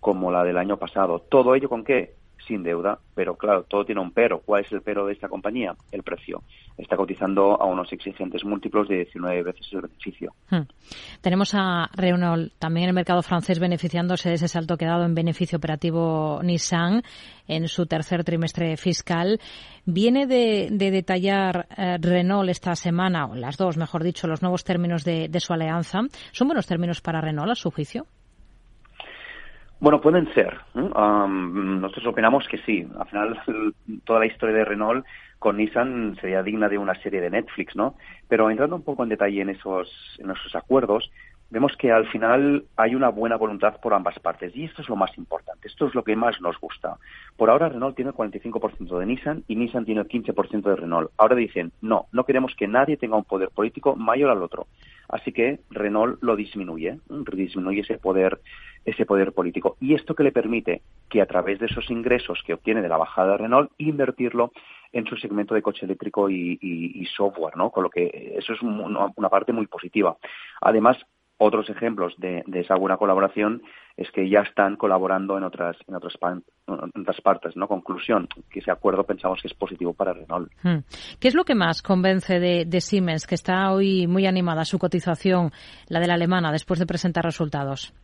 como la del año pasado. ¿Todo ello con qué? Sin deuda, pero claro, todo tiene un pero. ¿Cuál es el pero de esta compañía? El precio. Está cotizando a unos exigentes múltiplos de 19 veces el beneficio. Hmm. Tenemos a Renault también en el mercado francés beneficiándose de ese salto que ha dado en beneficio operativo Nissan en su tercer trimestre fiscal. Viene de, detallar eh, Renault esta semana, o las dos, mejor dicho, los nuevos términos de su alianza. ¿Son buenos términos para Renault, a su juicio? Bueno, pueden ser. nosotros opinamos que sí. Al final, toda la historia de Renault con Nissan sería digna de una serie de Netflix, ¿no? Pero entrando un poco en detalle en esos, en esos acuerdos, vemos que al final hay una buena voluntad por ambas partes y esto es lo más importante, esto es lo que más nos gusta. Por ahora Renault tiene el 45% de Nissan y Nissan tiene el 15% de Renault. Ahora dicen, no, no queremos que nadie tenga un poder político mayor al otro. Así que Renault lo disminuye, disminuye ese poder, ese poder político. Y esto que le permite que a través de esos ingresos que obtiene de la bajada de Renault, invertirlo en su segmento de coche eléctrico y, software, ¿no? Con lo que eso es una parte muy positiva. Además, otros ejemplos de, esa buena colaboración es que ya están colaborando en otras en otras, otras partes. ¿no? Conclusión, que ese acuerdo pensamos que es positivo para Renault. Hmm. ¿Qué es lo que más convence de, Siemens, que está hoy muy animada su cotización, la de la alemana, después de presentar resultados?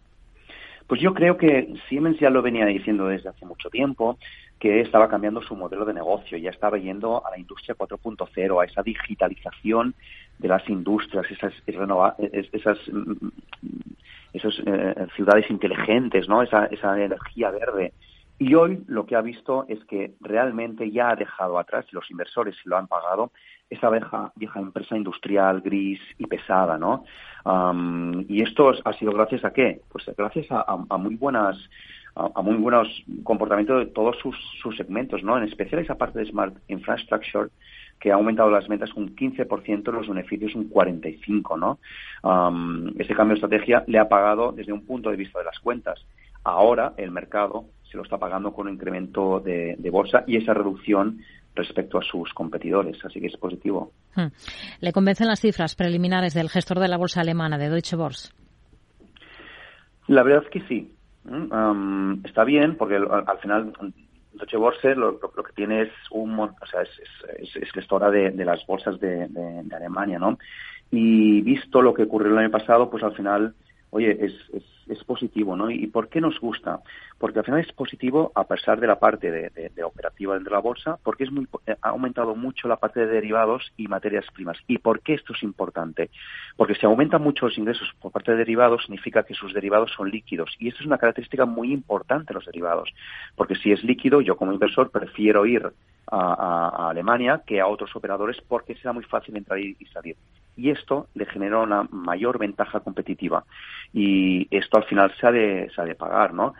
Pues yo creo que Siemens ya lo venía diciendo desde hace mucho tiempo, que estaba cambiando su modelo de negocio, ya estaba yendo a la industria 4.0, a esa digitalización de las industrias, esas, esas, mm, esas eh, ciudades inteligentes, ¿no? Esa, esa energía verde. Y hoy lo que ha visto es que realmente ya ha dejado atrás, los inversores lo han pagado, esa vieja, vieja empresa industrial gris y pesada, ¿no? y esto ha sido gracias a qué? Pues gracias a, muy buenas a, muy buenos comportamientos de todos sus, sus segmentos, ¿no? En especial esa parte de Smart Infrastructure que ha aumentado las ventas un 15%, los beneficios un 45%, ¿no? ese cambio de estrategia le ha pagado desde un punto de vista de las cuentas. Ahora el mercado se lo está pagando con un incremento de, bolsa y esa reducción respecto a sus competidores, así que es positivo. Hmm. ¿Le convencen las cifras preliminares del gestor de la bolsa alemana, de Deutsche Börse? La verdad es que sí. Hmm, está bien, porque al final Deutsche Börse lo, que tiene es un, o sea, es, es, gestora de, las bolsas de, Alemania, ¿no? Y visto lo que ocurrió el año pasado, pues al final oye, es, es, es, positivo, ¿no? ¿Y por qué nos gusta? Porque al final es positivo a pesar de la parte de, de, operativa dentro de la bolsa, porque es muy, ha aumentado mucho la parte de derivados y materias primas. ¿Y por qué esto es importante? Porque si aumentan mucho los ingresos por parte de derivados, significa que sus derivados son líquidos. Y esto es una característica muy importante de los derivados. Porque si es líquido, yo como inversor prefiero ir a, Alemania que a otros operadores porque será muy fácil entrar y, salir. Y esto le genera una mayor ventaja competitiva. Y esto al final se ha de, se ha de pagar, ¿no?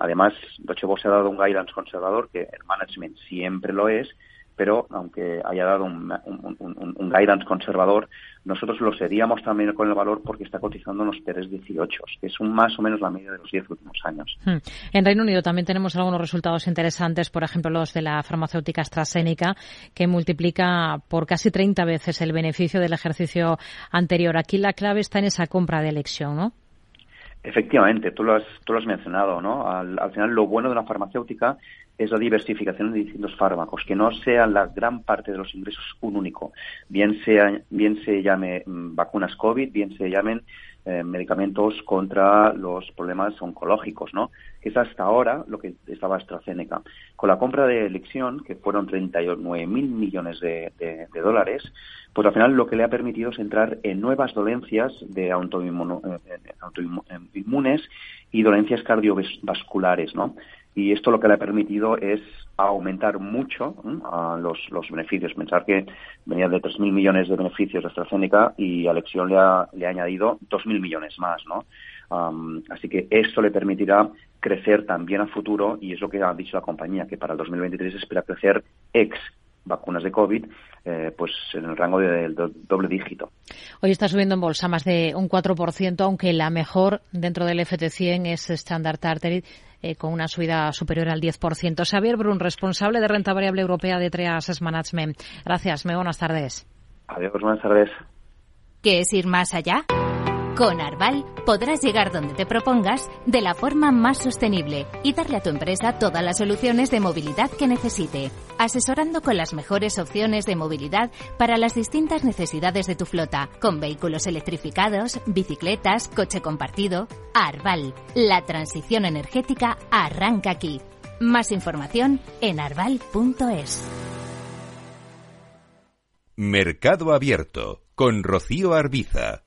además, Deutsche Börse ha dado un guidance conservador que el management siempre lo es, pero aunque haya dado un, un, guidance conservador, nosotros lo seríamos también con el valor porque está cotizando unos los 18, que es un más o menos la media de los 10 últimos años. Hmm. En Reino Unido también tenemos algunos resultados interesantes, por ejemplo, los de la farmacéutica AstraZeneca, que multiplica por casi 30 veces el beneficio del ejercicio anterior. Aquí la clave está en esa compra de elección, ¿no? Efectivamente, tú lo has, tú lo has mencionado, ¿no? Al, al, final, lo bueno de la farmacéutica es la diversificación de distintos fármacos, que no sean la gran parte de los ingresos un único, bien, sea, bien se llame mm, vacunas COVID, bien se llamen eh, medicamentos contra los problemas oncológicos, ¿no? Que es hasta ahora lo que estaba AstraZeneca. Con la compra de elección, que fueron 39 mil millones de, dólares, pues al final lo que le ha permitido es entrar en nuevas dolencias de autoinmunes y dolencias cardiovasculares, ¿no? Y esto lo que le ha permitido es aumentar mucho los, los, beneficios. Pensar que venía de 3.000 millones de beneficios de AstraZeneca y Alexion le ha, le ha añadido 2.000 millones más, ¿no? así que esto le permitirá crecer también a futuro y es lo que ha dicho la compañía, que para el 2023 espera crecer ex vacunas de COVID, eh, pues en el rango del doble dígito. Hoy está subiendo en bolsa más de un 4%, aunque la mejor dentro del FT100 es Standard Chartered, eh, con una subida superior al 10%. Xavier Brun, responsable de renta variable europea de Trias Management. Gracias, muy buenas tardes. Adiós, buenas tardes. ¿Qué es ir más allá? Con Arval podrás llegar donde te propongas de la forma más sostenible y darle a tu empresa todas las soluciones de movilidad que necesite, asesorando con las mejores opciones de movilidad para las distintas necesidades de tu flota, con vehículos electrificados, bicicletas, coche compartido. Arval, la transición energética arranca aquí. Más información en arval.es. Mercado Abierto con Rocío Arbiza.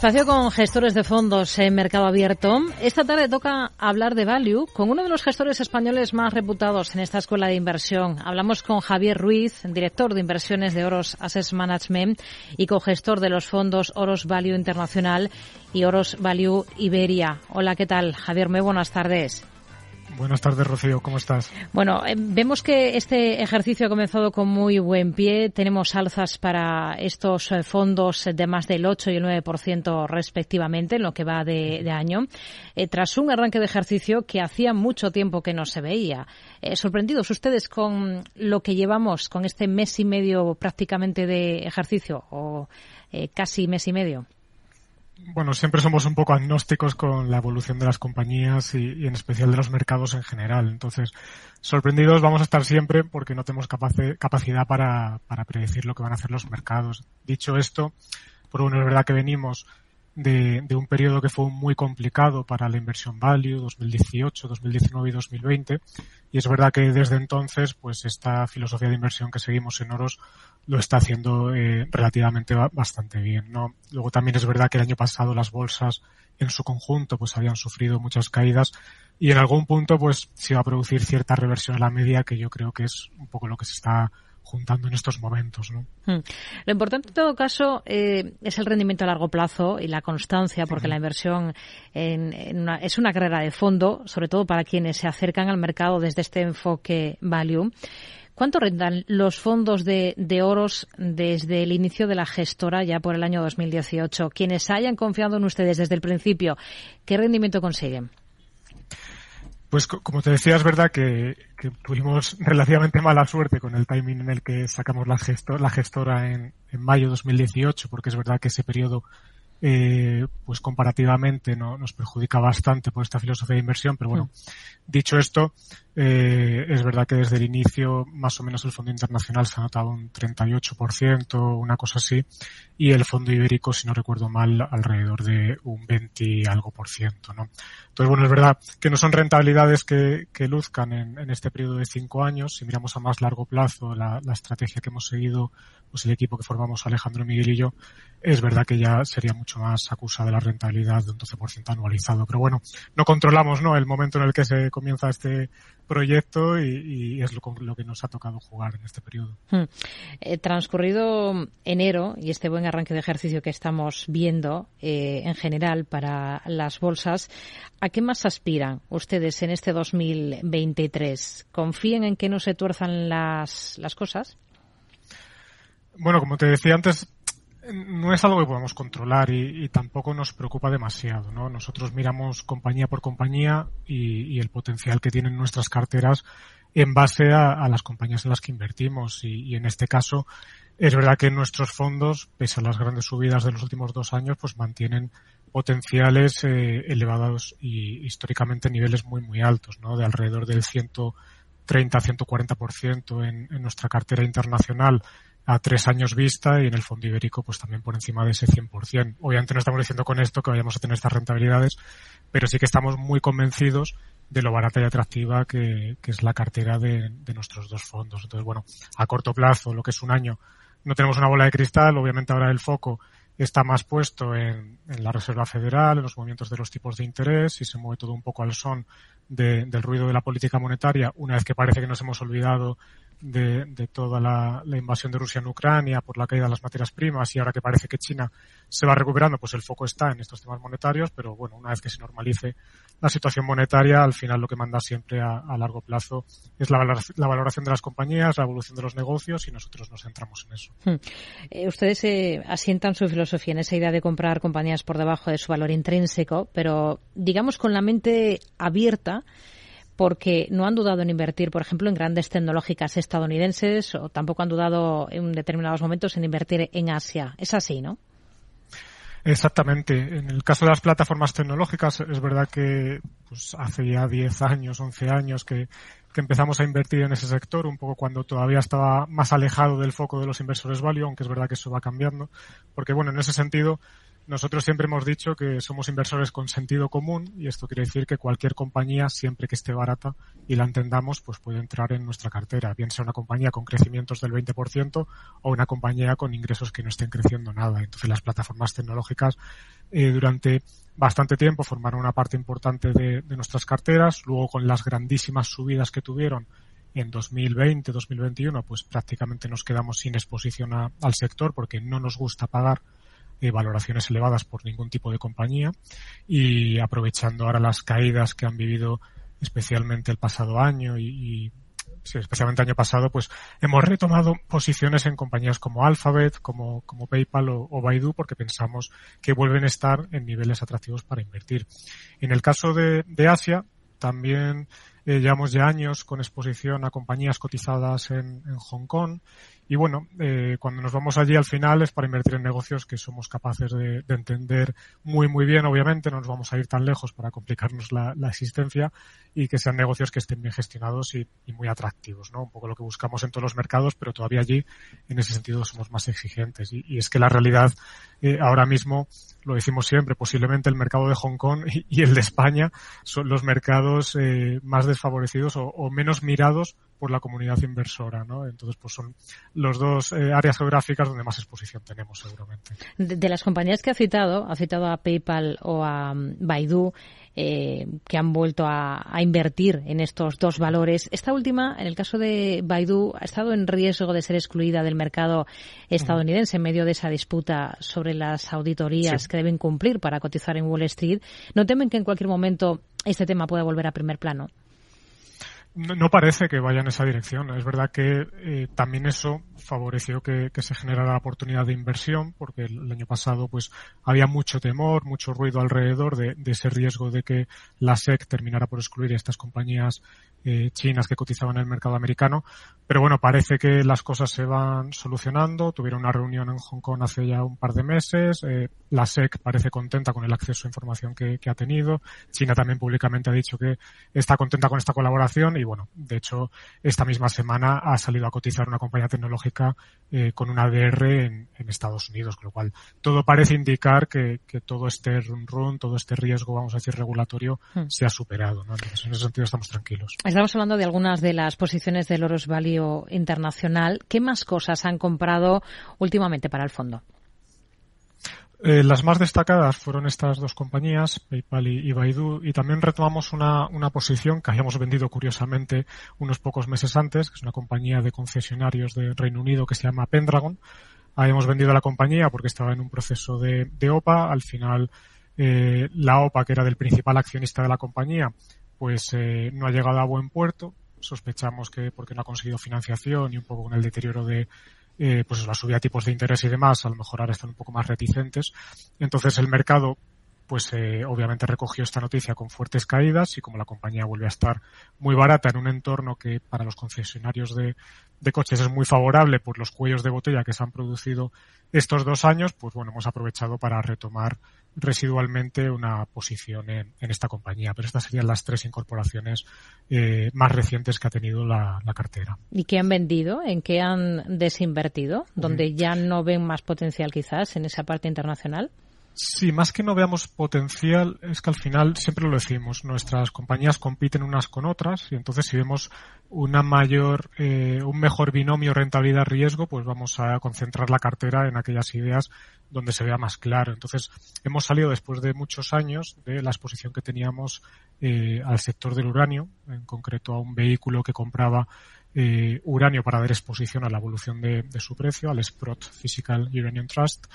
Espacio con gestores de fondos en mercado abierto. Esta tarde toca hablar de value con uno de los gestores españoles más reputados en esta escuela de inversión. Hablamos con Javier Ruiz, director de inversiones de Oros Asset Management y cogestor de los fondos Oros Value Internacional y Oros Value Iberia. Hola, ¿qué tal? Javier, muy buenas tardes. Buenas tardes, Rocío. ¿Cómo estás? Bueno, eh, vemos que este ejercicio ha comenzado con muy buen pie. Tenemos alzas para estos eh, fondos de más del 8 y el 9% respectivamente en lo que va de, año, eh, tras un arranque de ejercicio que hacía mucho tiempo que no se veía. ¿Sorprendidos ustedes con lo que llevamos, con este mes y medio prácticamente de ejercicio o casi mes y medio? Bueno, siempre somos un poco agnósticos con la evolución de las compañías y, en especial de los mercados en general. Entonces, sorprendidos vamos a estar siempre porque no tenemos capacidad para, para predecir lo que van a hacer los mercados. Dicho esto, por bueno, es verdad que venimos de, de, un periodo que fue muy complicado para la inversión value, 2018, 2019 y 2020. Y es verdad que desde entonces, pues esta filosofía de inversión que seguimos en Oros lo está haciendo eh, relativamente bastante bien, ¿no? Luego también es verdad que el año pasado las bolsas en su conjunto pues habían sufrido muchas caídas y en algún punto pues se va a producir cierta reversión a la media que yo creo que es un poco lo que se está juntando en estos momentos. ¿no? Hmm. Lo importante en todo caso eh, es el rendimiento a largo plazo y la constancia, porque la inversión en, es una carrera de fondo, sobre todo para quienes se acercan al mercado desde este enfoque value. ¿Cuánto rentan los fondos de, de oros desde el inicio de la gestora, ya por el año 2018? Quienes hayan confiado en ustedes desde el principio, ¿qué rendimiento consiguen? Pues como te decía, es verdad que, tuvimos relativamente mala suerte con el timing en el que sacamos la, la gestora en, en mayo de 2018, porque es verdad que ese periodo eh, pues comparativamente no, nos perjudica bastante por esta filosofía de inversión, pero bueno, mm. dicho esto, eh, es verdad que desde el inicio más o menos el Fondo Internacional se ha notado un 38%, una cosa así, y el Fondo Ibérico, si no recuerdo mal, alrededor de un 20 y algo por ciento, ¿no? Entonces, bueno, es verdad que no son rentabilidades que, que luzcan en, en, este periodo de cinco años. Si miramos a más largo plazo la, la estrategia que hemos seguido, pues el equipo que formamos Alejandro Miguel y yo, es verdad que ya sería mucho más acusada de la rentabilidad de un 12% anualizado. Pero bueno, no controlamos ¿no? el momento en el que se comienza este proyecto y, es lo, lo, que nos ha tocado jugar en este periodo. Hmm. Eh, transcurrido enero y este buen arranque de ejercicio que estamos viendo eh, en general para las bolsas, ¿a qué más aspiran ustedes en este 2023? ¿Confíen en que no se tuerzan las, las cosas? Bueno, como te decía antes, no es algo que podamos controlar y, tampoco nos preocupa demasiado, ¿no? Nosotros miramos compañía por compañía y, el potencial que tienen nuestras carteras en base a, las compañías en las que invertimos y, en este caso es verdad que nuestros fondos, pese a las grandes subidas de los últimos dos años, pues mantienen potenciales eh, elevados y históricamente niveles muy muy altos, ¿no? De alrededor del 130-140% en, en nuestra cartera internacional a tres años vista y en el fondo ibérico pues también por encima de ese 100%. Obviamente no estamos diciendo con esto que vayamos a tener estas rentabilidades, pero sí que estamos muy convencidos de lo barata y atractiva que, es la cartera de, nuestros dos fondos. Entonces, bueno, a corto plazo, lo que es un año, no tenemos una bola de cristal, obviamente ahora el foco está más puesto en, la Reserva Federal, en los movimientos de los tipos de interés y se mueve todo un poco al son del ruido de la política monetaria, una vez que parece que nos hemos olvidado de, toda la, invasión de Rusia en Ucrania por la caída de las materias primas y ahora que parece que China se va recuperando, pues el foco está en estos temas monetarios, pero bueno, una vez que se normalice la situación monetaria, al final lo que manda siempre a, largo plazo es la, la, valoración de las compañías, la evolución de los negocios y nosotros nos centramos en eso. Hmm. Eh, ustedes eh, asientan su filosofía en esa idea de comprar compañías por debajo de su valor intrínseco, pero digamos con la mente abierta porque no han dudado en invertir, por ejemplo, en grandes tecnológicas estadounidenses o tampoco han dudado en determinados momentos en invertir en Asia. Es así, ¿no? Exactamente. En el caso de las plataformas tecnológicas, es verdad que pues, hace ya 10 años, 11 años que, que empezamos a invertir en ese sector, un poco cuando todavía estaba más alejado del foco de los inversores value, aunque es verdad que eso va cambiando. Porque, bueno, en ese sentido, nosotros siempre hemos dicho que somos inversores con sentido común y esto quiere decir que cualquier compañía, siempre que esté barata y la entendamos, pues puede entrar en nuestra cartera, bien sea una compañía con crecimientos del 20% o una compañía con ingresos que no estén creciendo nada. Entonces las plataformas tecnológicas eh, durante bastante tiempo formaron una parte importante de, nuestras carteras, luego con las grandísimas subidas que tuvieron en 2020, 2021, pues prácticamente nos quedamos sin exposición al sector porque no nos gusta pagar eh, valoraciones elevadas por ningún tipo de compañía y aprovechando ahora las caídas que han vivido especialmente el pasado año y, y sí, especialmente el año pasado, pues hemos retomado posiciones en compañías como Alphabet, como, como PayPal o, o, Baidu, porque pensamos que vuelven a estar en niveles atractivos para invertir. En el caso de, de Asia, también eh, llevamos ya años con exposición a compañías cotizadas en, en Hong Kong y bueno, eh, cuando nos vamos allí al final es para invertir en negocios que somos capaces de, de entender muy, muy bien, obviamente, no nos vamos a ir tan lejos para complicarnos la, existencia y que sean negocios que estén bien gestionados y, muy atractivos, ¿no? Un poco lo que buscamos en todos los mercados, pero todavía allí, en ese sentido, somos más exigentes. Y, es que la realidad, eh, ahora mismo, lo decimos siempre, posiblemente el mercado de Hong Kong y, el de España son los mercados eh, más desfavorecidos o menos mirados por la comunidad inversora, ¿no? Entonces, pues son los dos eh, áreas geográficas donde más exposición tenemos, seguramente. De, de, las compañías que ha citado, ha citado a PayPal o a um, Baidu, eh, que han vuelto a, a, invertir en estos dos valores. Esta última, en el caso de Baidu, ha estado en riesgo de ser excluida del mercado estadounidense en medio de esa disputa sobre las auditorías sí. que deben cumplir para cotizar en Wall Street. ¿No temen que en cualquier momento este tema pueda volver a primer plano? No, parece que vaya en esa dirección. Es verdad que eh, también eso favoreció que, se generara la oportunidad de inversión, porque el, año pasado pues había mucho temor, mucho ruido alrededor de, ese riesgo de que la SEC terminara por excluir a estas compañías eh, chinas que cotizaban en el mercado americano. Pero bueno, parece que las cosas se van solucionando. Tuvieron una reunión en Hong Kong hace ya un par de meses. Eh, la SEC parece contenta con el acceso a información que, que ha tenido. China también públicamente ha dicho que está contenta con esta colaboración y bueno, de hecho, esta misma semana ha salido a cotizar una compañía tecnológica eh, con una ADR en, Estados Unidos, con lo cual todo parece indicar que, todo este run run, todo este riesgo, vamos a decir, regulatorio, hmm. se ha superado. ¿no? Entonces, en ese sentido estamos tranquilos. Estamos hablando de algunas de las posiciones del Oros Value Internacional. ¿Qué más cosas han comprado últimamente para el fondo? Eh, las más destacadas fueron estas dos compañías, PayPal y, Baidu, y también retomamos una, una, posición que habíamos vendido curiosamente unos pocos meses antes, que es una compañía de concesionarios de Reino Unido que se llama Pendragon. Habíamos vendido la compañía porque estaba en un proceso de, de OPA. Al final, eh, la OPA, que era del principal accionista de la compañía, pues eh, no ha llegado a buen puerto. Sospechamos que porque no ha conseguido financiación y un poco con el deterioro de, eh, pues la subida de tipos de interés y demás, a lo mejor ahora están un poco más reticentes. Entonces el mercado pues eh, obviamente recogió esta noticia con fuertes caídas y como la compañía vuelve a estar muy barata en un entorno que para los concesionarios de, coches es muy favorable por los cuellos de botella que se han producido estos dos años, pues bueno, hemos aprovechado para retomar residualmente una posición en, esta compañía. Pero estas serían las tres incorporaciones eh, más recientes que ha tenido la, cartera. ¿Y qué han vendido? ¿En qué han desinvertido? ¿Donde ya no ven más potencial quizás en esa parte internacional? Sí, más que no veamos potencial, es que al final siempre lo decimos, nuestras compañías compiten unas con otras y entonces si vemos una mayor, eh, un mejor binomio rentabilidad-riesgo, pues vamos a concentrar la cartera en aquellas ideas donde se vea más claro. Entonces hemos salido después de muchos años de la exposición que teníamos eh, al sector del uranio, en concreto a un vehículo que compraba eh, uranio para dar exposición a la evolución de, su precio, al Sprott Physical Uranium Trust.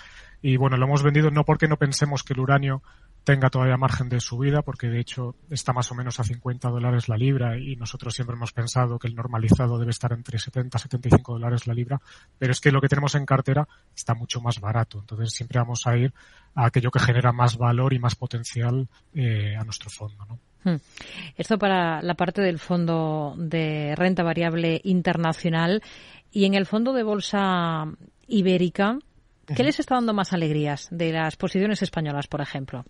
Y bueno, lo hemos vendido no porque no pensemos que el uranio tenga todavía margen de subida, porque de hecho está más o menos a 50 dólares la libra y nosotros siempre hemos pensado que el normalizado debe estar entre 70 y 75 dólares la libra, pero es que lo que tenemos en cartera está mucho más barato, entonces siempre vamos a ir a aquello que genera más valor y más potencial eh, a nuestro fondo. ¿no? Hmm. Esto para la parte del fondo de renta variable internacional y en el fondo de bolsa ibérica, ¿qué les está dando más alegrías de las posiciones españolas, por ejemplo?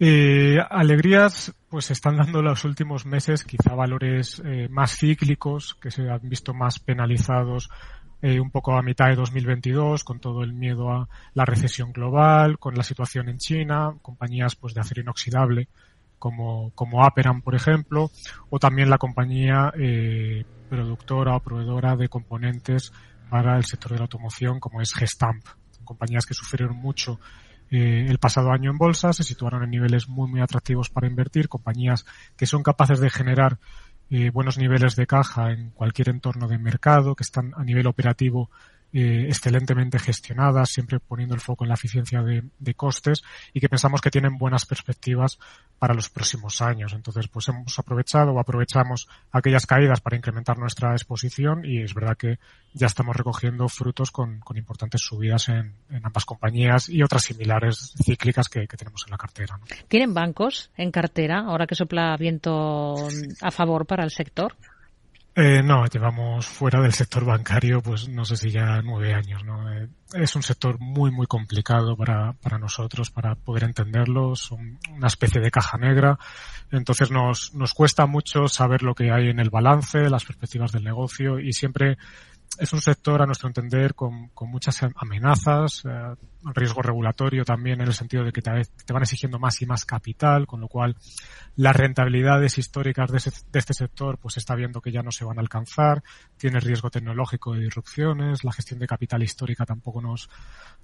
Eh, alegrías, pues están dando los últimos meses quizá valores eh, más cíclicos, que se han visto más penalizados eh, un poco a mitad de 2022 con todo el miedo a la recesión global, con la situación en China, compañías pues de acero inoxidable como, como Aperam, por ejemplo, o también la compañía eh, productora o proveedora de componentes para el sector de la automoción, como es Gestamp. Compañías que sufrieron mucho eh, el pasado año en bolsa, se situaron en niveles muy, muy atractivos para invertir, compañías que son capaces de generar eh, buenos niveles de caja en cualquier entorno de mercado, que están a nivel operativo eh, excelentemente gestionadas, siempre poniendo el foco en la eficiencia de, costes y que pensamos que tienen buenas perspectivas para los próximos años. Entonces, pues hemos aprovechado o aprovechamos aquellas caídas para incrementar nuestra exposición y es verdad que ya estamos recogiendo frutos con, importantes subidas en, ambas compañías y otras similares cíclicas que, tenemos en la cartera. ¿Tienen bancos en cartera ahora que sopla viento a favor para el sector? Eh, no, llevamos fuera del sector bancario, pues no sé si ya nueve años, ¿no? Eh, es un sector muy, muy complicado para, para nosotros, para poder entenderlo. Son una especie de caja negra. Entonces nos, nos cuesta mucho saber lo que hay en el balance, las perspectivas del negocio y siempre es un sector, a nuestro entender, con, con muchas amenazas, eh, riesgo regulatorio también en el sentido de que te, van exigiendo más y más capital, con lo cual las rentabilidades históricas de, de, este sector pues está viendo que ya no se van a alcanzar, tiene riesgo tecnológico de disrupciones, la gestión de capital histórica tampoco nos,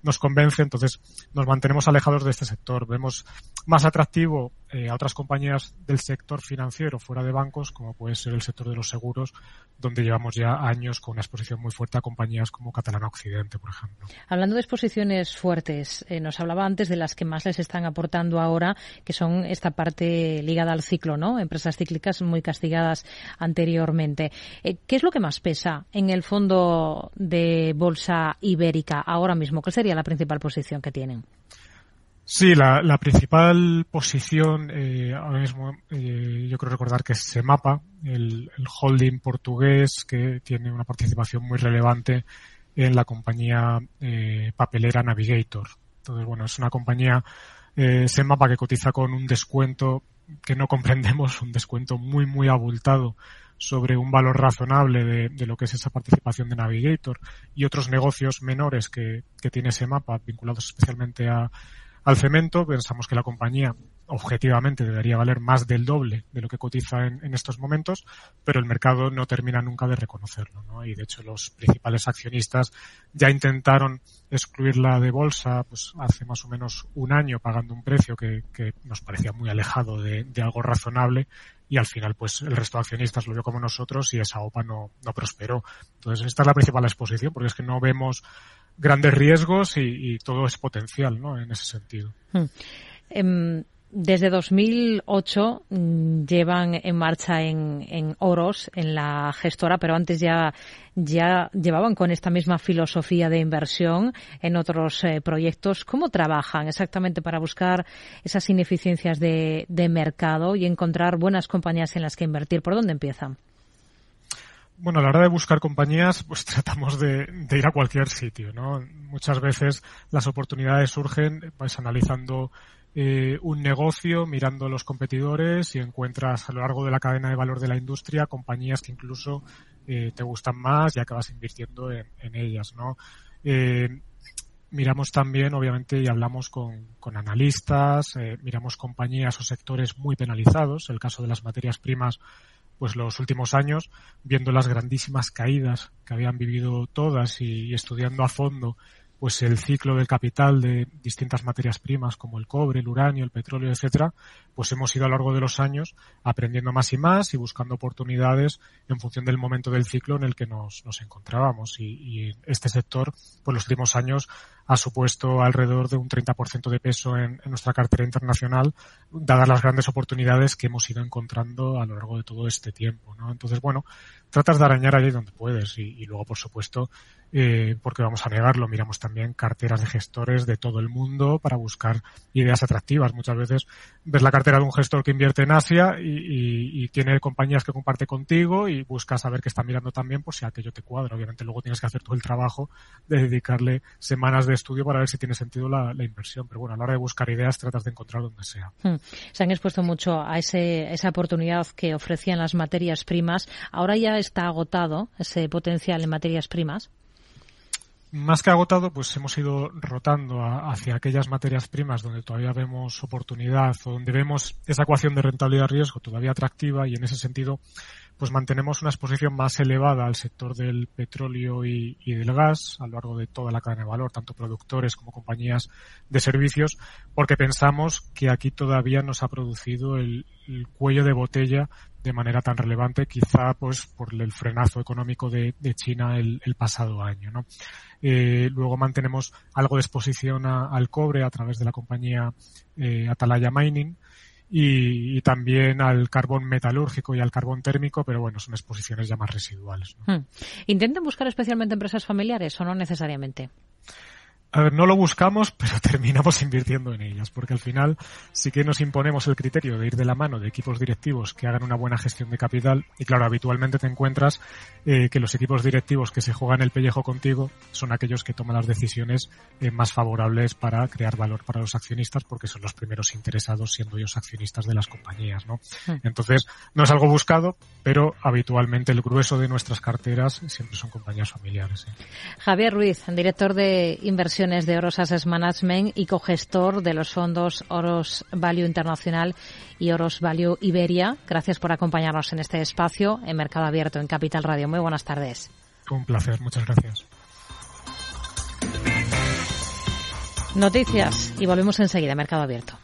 nos convence, entonces nos mantenemos alejados de este sector. Vemos más atractivo eh, a otras compañías del sector financiero fuera de bancos, como puede ser el sector de los seguros, donde llevamos ya años con una exposición muy fuerte a compañías como Catalana Occidente, por ejemplo. Hablando de exposiciones fuertes. Eh, nos hablaba antes de las que más les están aportando ahora, que son esta parte ligada al ciclo, ¿no? Empresas cíclicas muy castigadas anteriormente. Eh, ¿Qué es lo que más pesa en el fondo de Bolsa Ibérica ahora mismo? ¿Cuál sería la principal posición que tienen? Sí, la, principal posición eh, ahora mismo eh, yo creo recordar que es Semapa, el, el, holding portugués que tiene una participación muy relevante en la compañía eh, papelera Navigator. Entonces, bueno, es una compañía eh, Semapa que cotiza con un descuento que no comprendemos, un descuento muy, muy abultado sobre un valor razonable de, de, lo que es esa participación de Navigator y otros negocios menores que, que tiene Semapa vinculados especialmente a al cemento. Pensamos que la compañía objetivamente debería valer más del doble de lo que cotiza en, estos momentos, pero el mercado no termina nunca de reconocerlo. ¿no? Y de hecho los principales accionistas ya intentaron excluirla de bolsa pues hace más o menos un año pagando un precio que, nos parecía muy alejado de, algo razonable y al final pues el resto de accionistas lo vio como nosotros y esa OPA no, no prosperó. Entonces esta es la principal exposición porque es que no vemos grandes riesgos y, todo es potencial, ¿no? En ese sentido. Hmm. Em, desde 2008 mm, llevan en marcha en, Oros, en la gestora, pero antes ya, ya llevaban con esta misma filosofía de inversión en otros eh, proyectos. ¿Cómo trabajan exactamente para buscar esas ineficiencias de, de mercado y encontrar buenas compañías en las que invertir? ¿Por dónde empiezan? Bueno, a la hora de buscar compañías, pues tratamos de, ir a cualquier sitio, ¿no? Muchas veces las oportunidades surgen pues analizando eh, un negocio, mirando los competidores y encuentras a lo largo de la cadena de valor de la industria compañías que incluso eh, te gustan más y acabas invirtiendo en, ellas, ¿no? Eh, miramos también, obviamente, y hablamos con, con analistas, miramos compañías o sectores muy penalizados. El caso de las materias primas pues los últimos años, viendo las grandísimas caídas que habían vivido todas y, estudiando a fondo pues el ciclo del capital de distintas materias primas como el cobre, el uranio, el petróleo, etcétera, pues hemos ido a lo largo de los años aprendiendo más y más y buscando oportunidades en función del momento del ciclo en el que nos, nos encontrábamos. Y, y, este sector, pues los últimos años ha supuesto alrededor de un 30% de peso en, nuestra cartera internacional, dadas las grandes oportunidades que hemos ido encontrando a lo largo de todo este tiempo. ¿no? Entonces, bueno, tratas de arañar allí donde puedes y, y luego, por supuesto, eh, porque vamos a negarlo, miramos también carteras de gestores de todo el mundo para buscar ideas atractivas. Muchas veces ves la cartera de un gestor que invierte en Asia y, tiene compañías que comparte contigo y buscas saber qué está mirando también por si aquello te cuadra. Obviamente luego tienes que hacer todo el trabajo de dedicarle semanas de estudio para ver si tiene sentido la, inversión. Pero bueno, a la hora de buscar ideas tratas de encontrar donde sea. Hmm. Se han expuesto mucho a ese, esa oportunidad que ofrecían las materias primas. Ahora ya está agotado ese potencial en materias primas más que agotado, pues hemos ido rotando hacia aquellas materias primas donde todavía vemos oportunidad o donde vemos esa ecuación de rentabilidad-riesgo todavía atractiva y en ese sentido pues mantenemos una exposición más elevada al sector del petróleo y, del gas a lo largo de toda la cadena de valor, tanto productores como compañías de servicios, porque pensamos que aquí todavía nos ha producido el, cuello de botella de manera tan relevante, quizá pues por el frenazo económico de, China el, pasado año. ¿no? Eh, luego mantenemos algo de exposición al cobre a través de la compañía eh, Atalaya Mining y, también al carbón metalúrgico y al carbón térmico, pero bueno, son exposiciones ya más residuales. ¿no? Hmm. ¿Intentan buscar especialmente empresas familiares o no necesariamente? A ver, no lo buscamos, pero terminamos invirtiendo en ellas, porque al final sí que nos imponemos el criterio de ir de la mano de equipos directivos que hagan una buena gestión de capital y claro, habitualmente te encuentras eh, que los equipos directivos que se juegan el pellejo contigo son aquellos que toman las decisiones eh, más favorables para crear valor para los accionistas porque son los primeros interesados siendo ellos accionistas de las compañías, ¿no? Hmm. Entonces, no es algo buscado, pero habitualmente el grueso de nuestras carteras siempre son compañías familiares. ¿eh? Javier Ruiz, director de inversión de Oros Asset Management y cogestor de los fondos Oros Value Internacional y Oros Value Iberia. Gracias por acompañarnos en este espacio en Mercado Abierto en Capital Radio. Muy buenas tardes. Un placer, muchas gracias. Noticias y volvemos enseguida Mercado Abierto.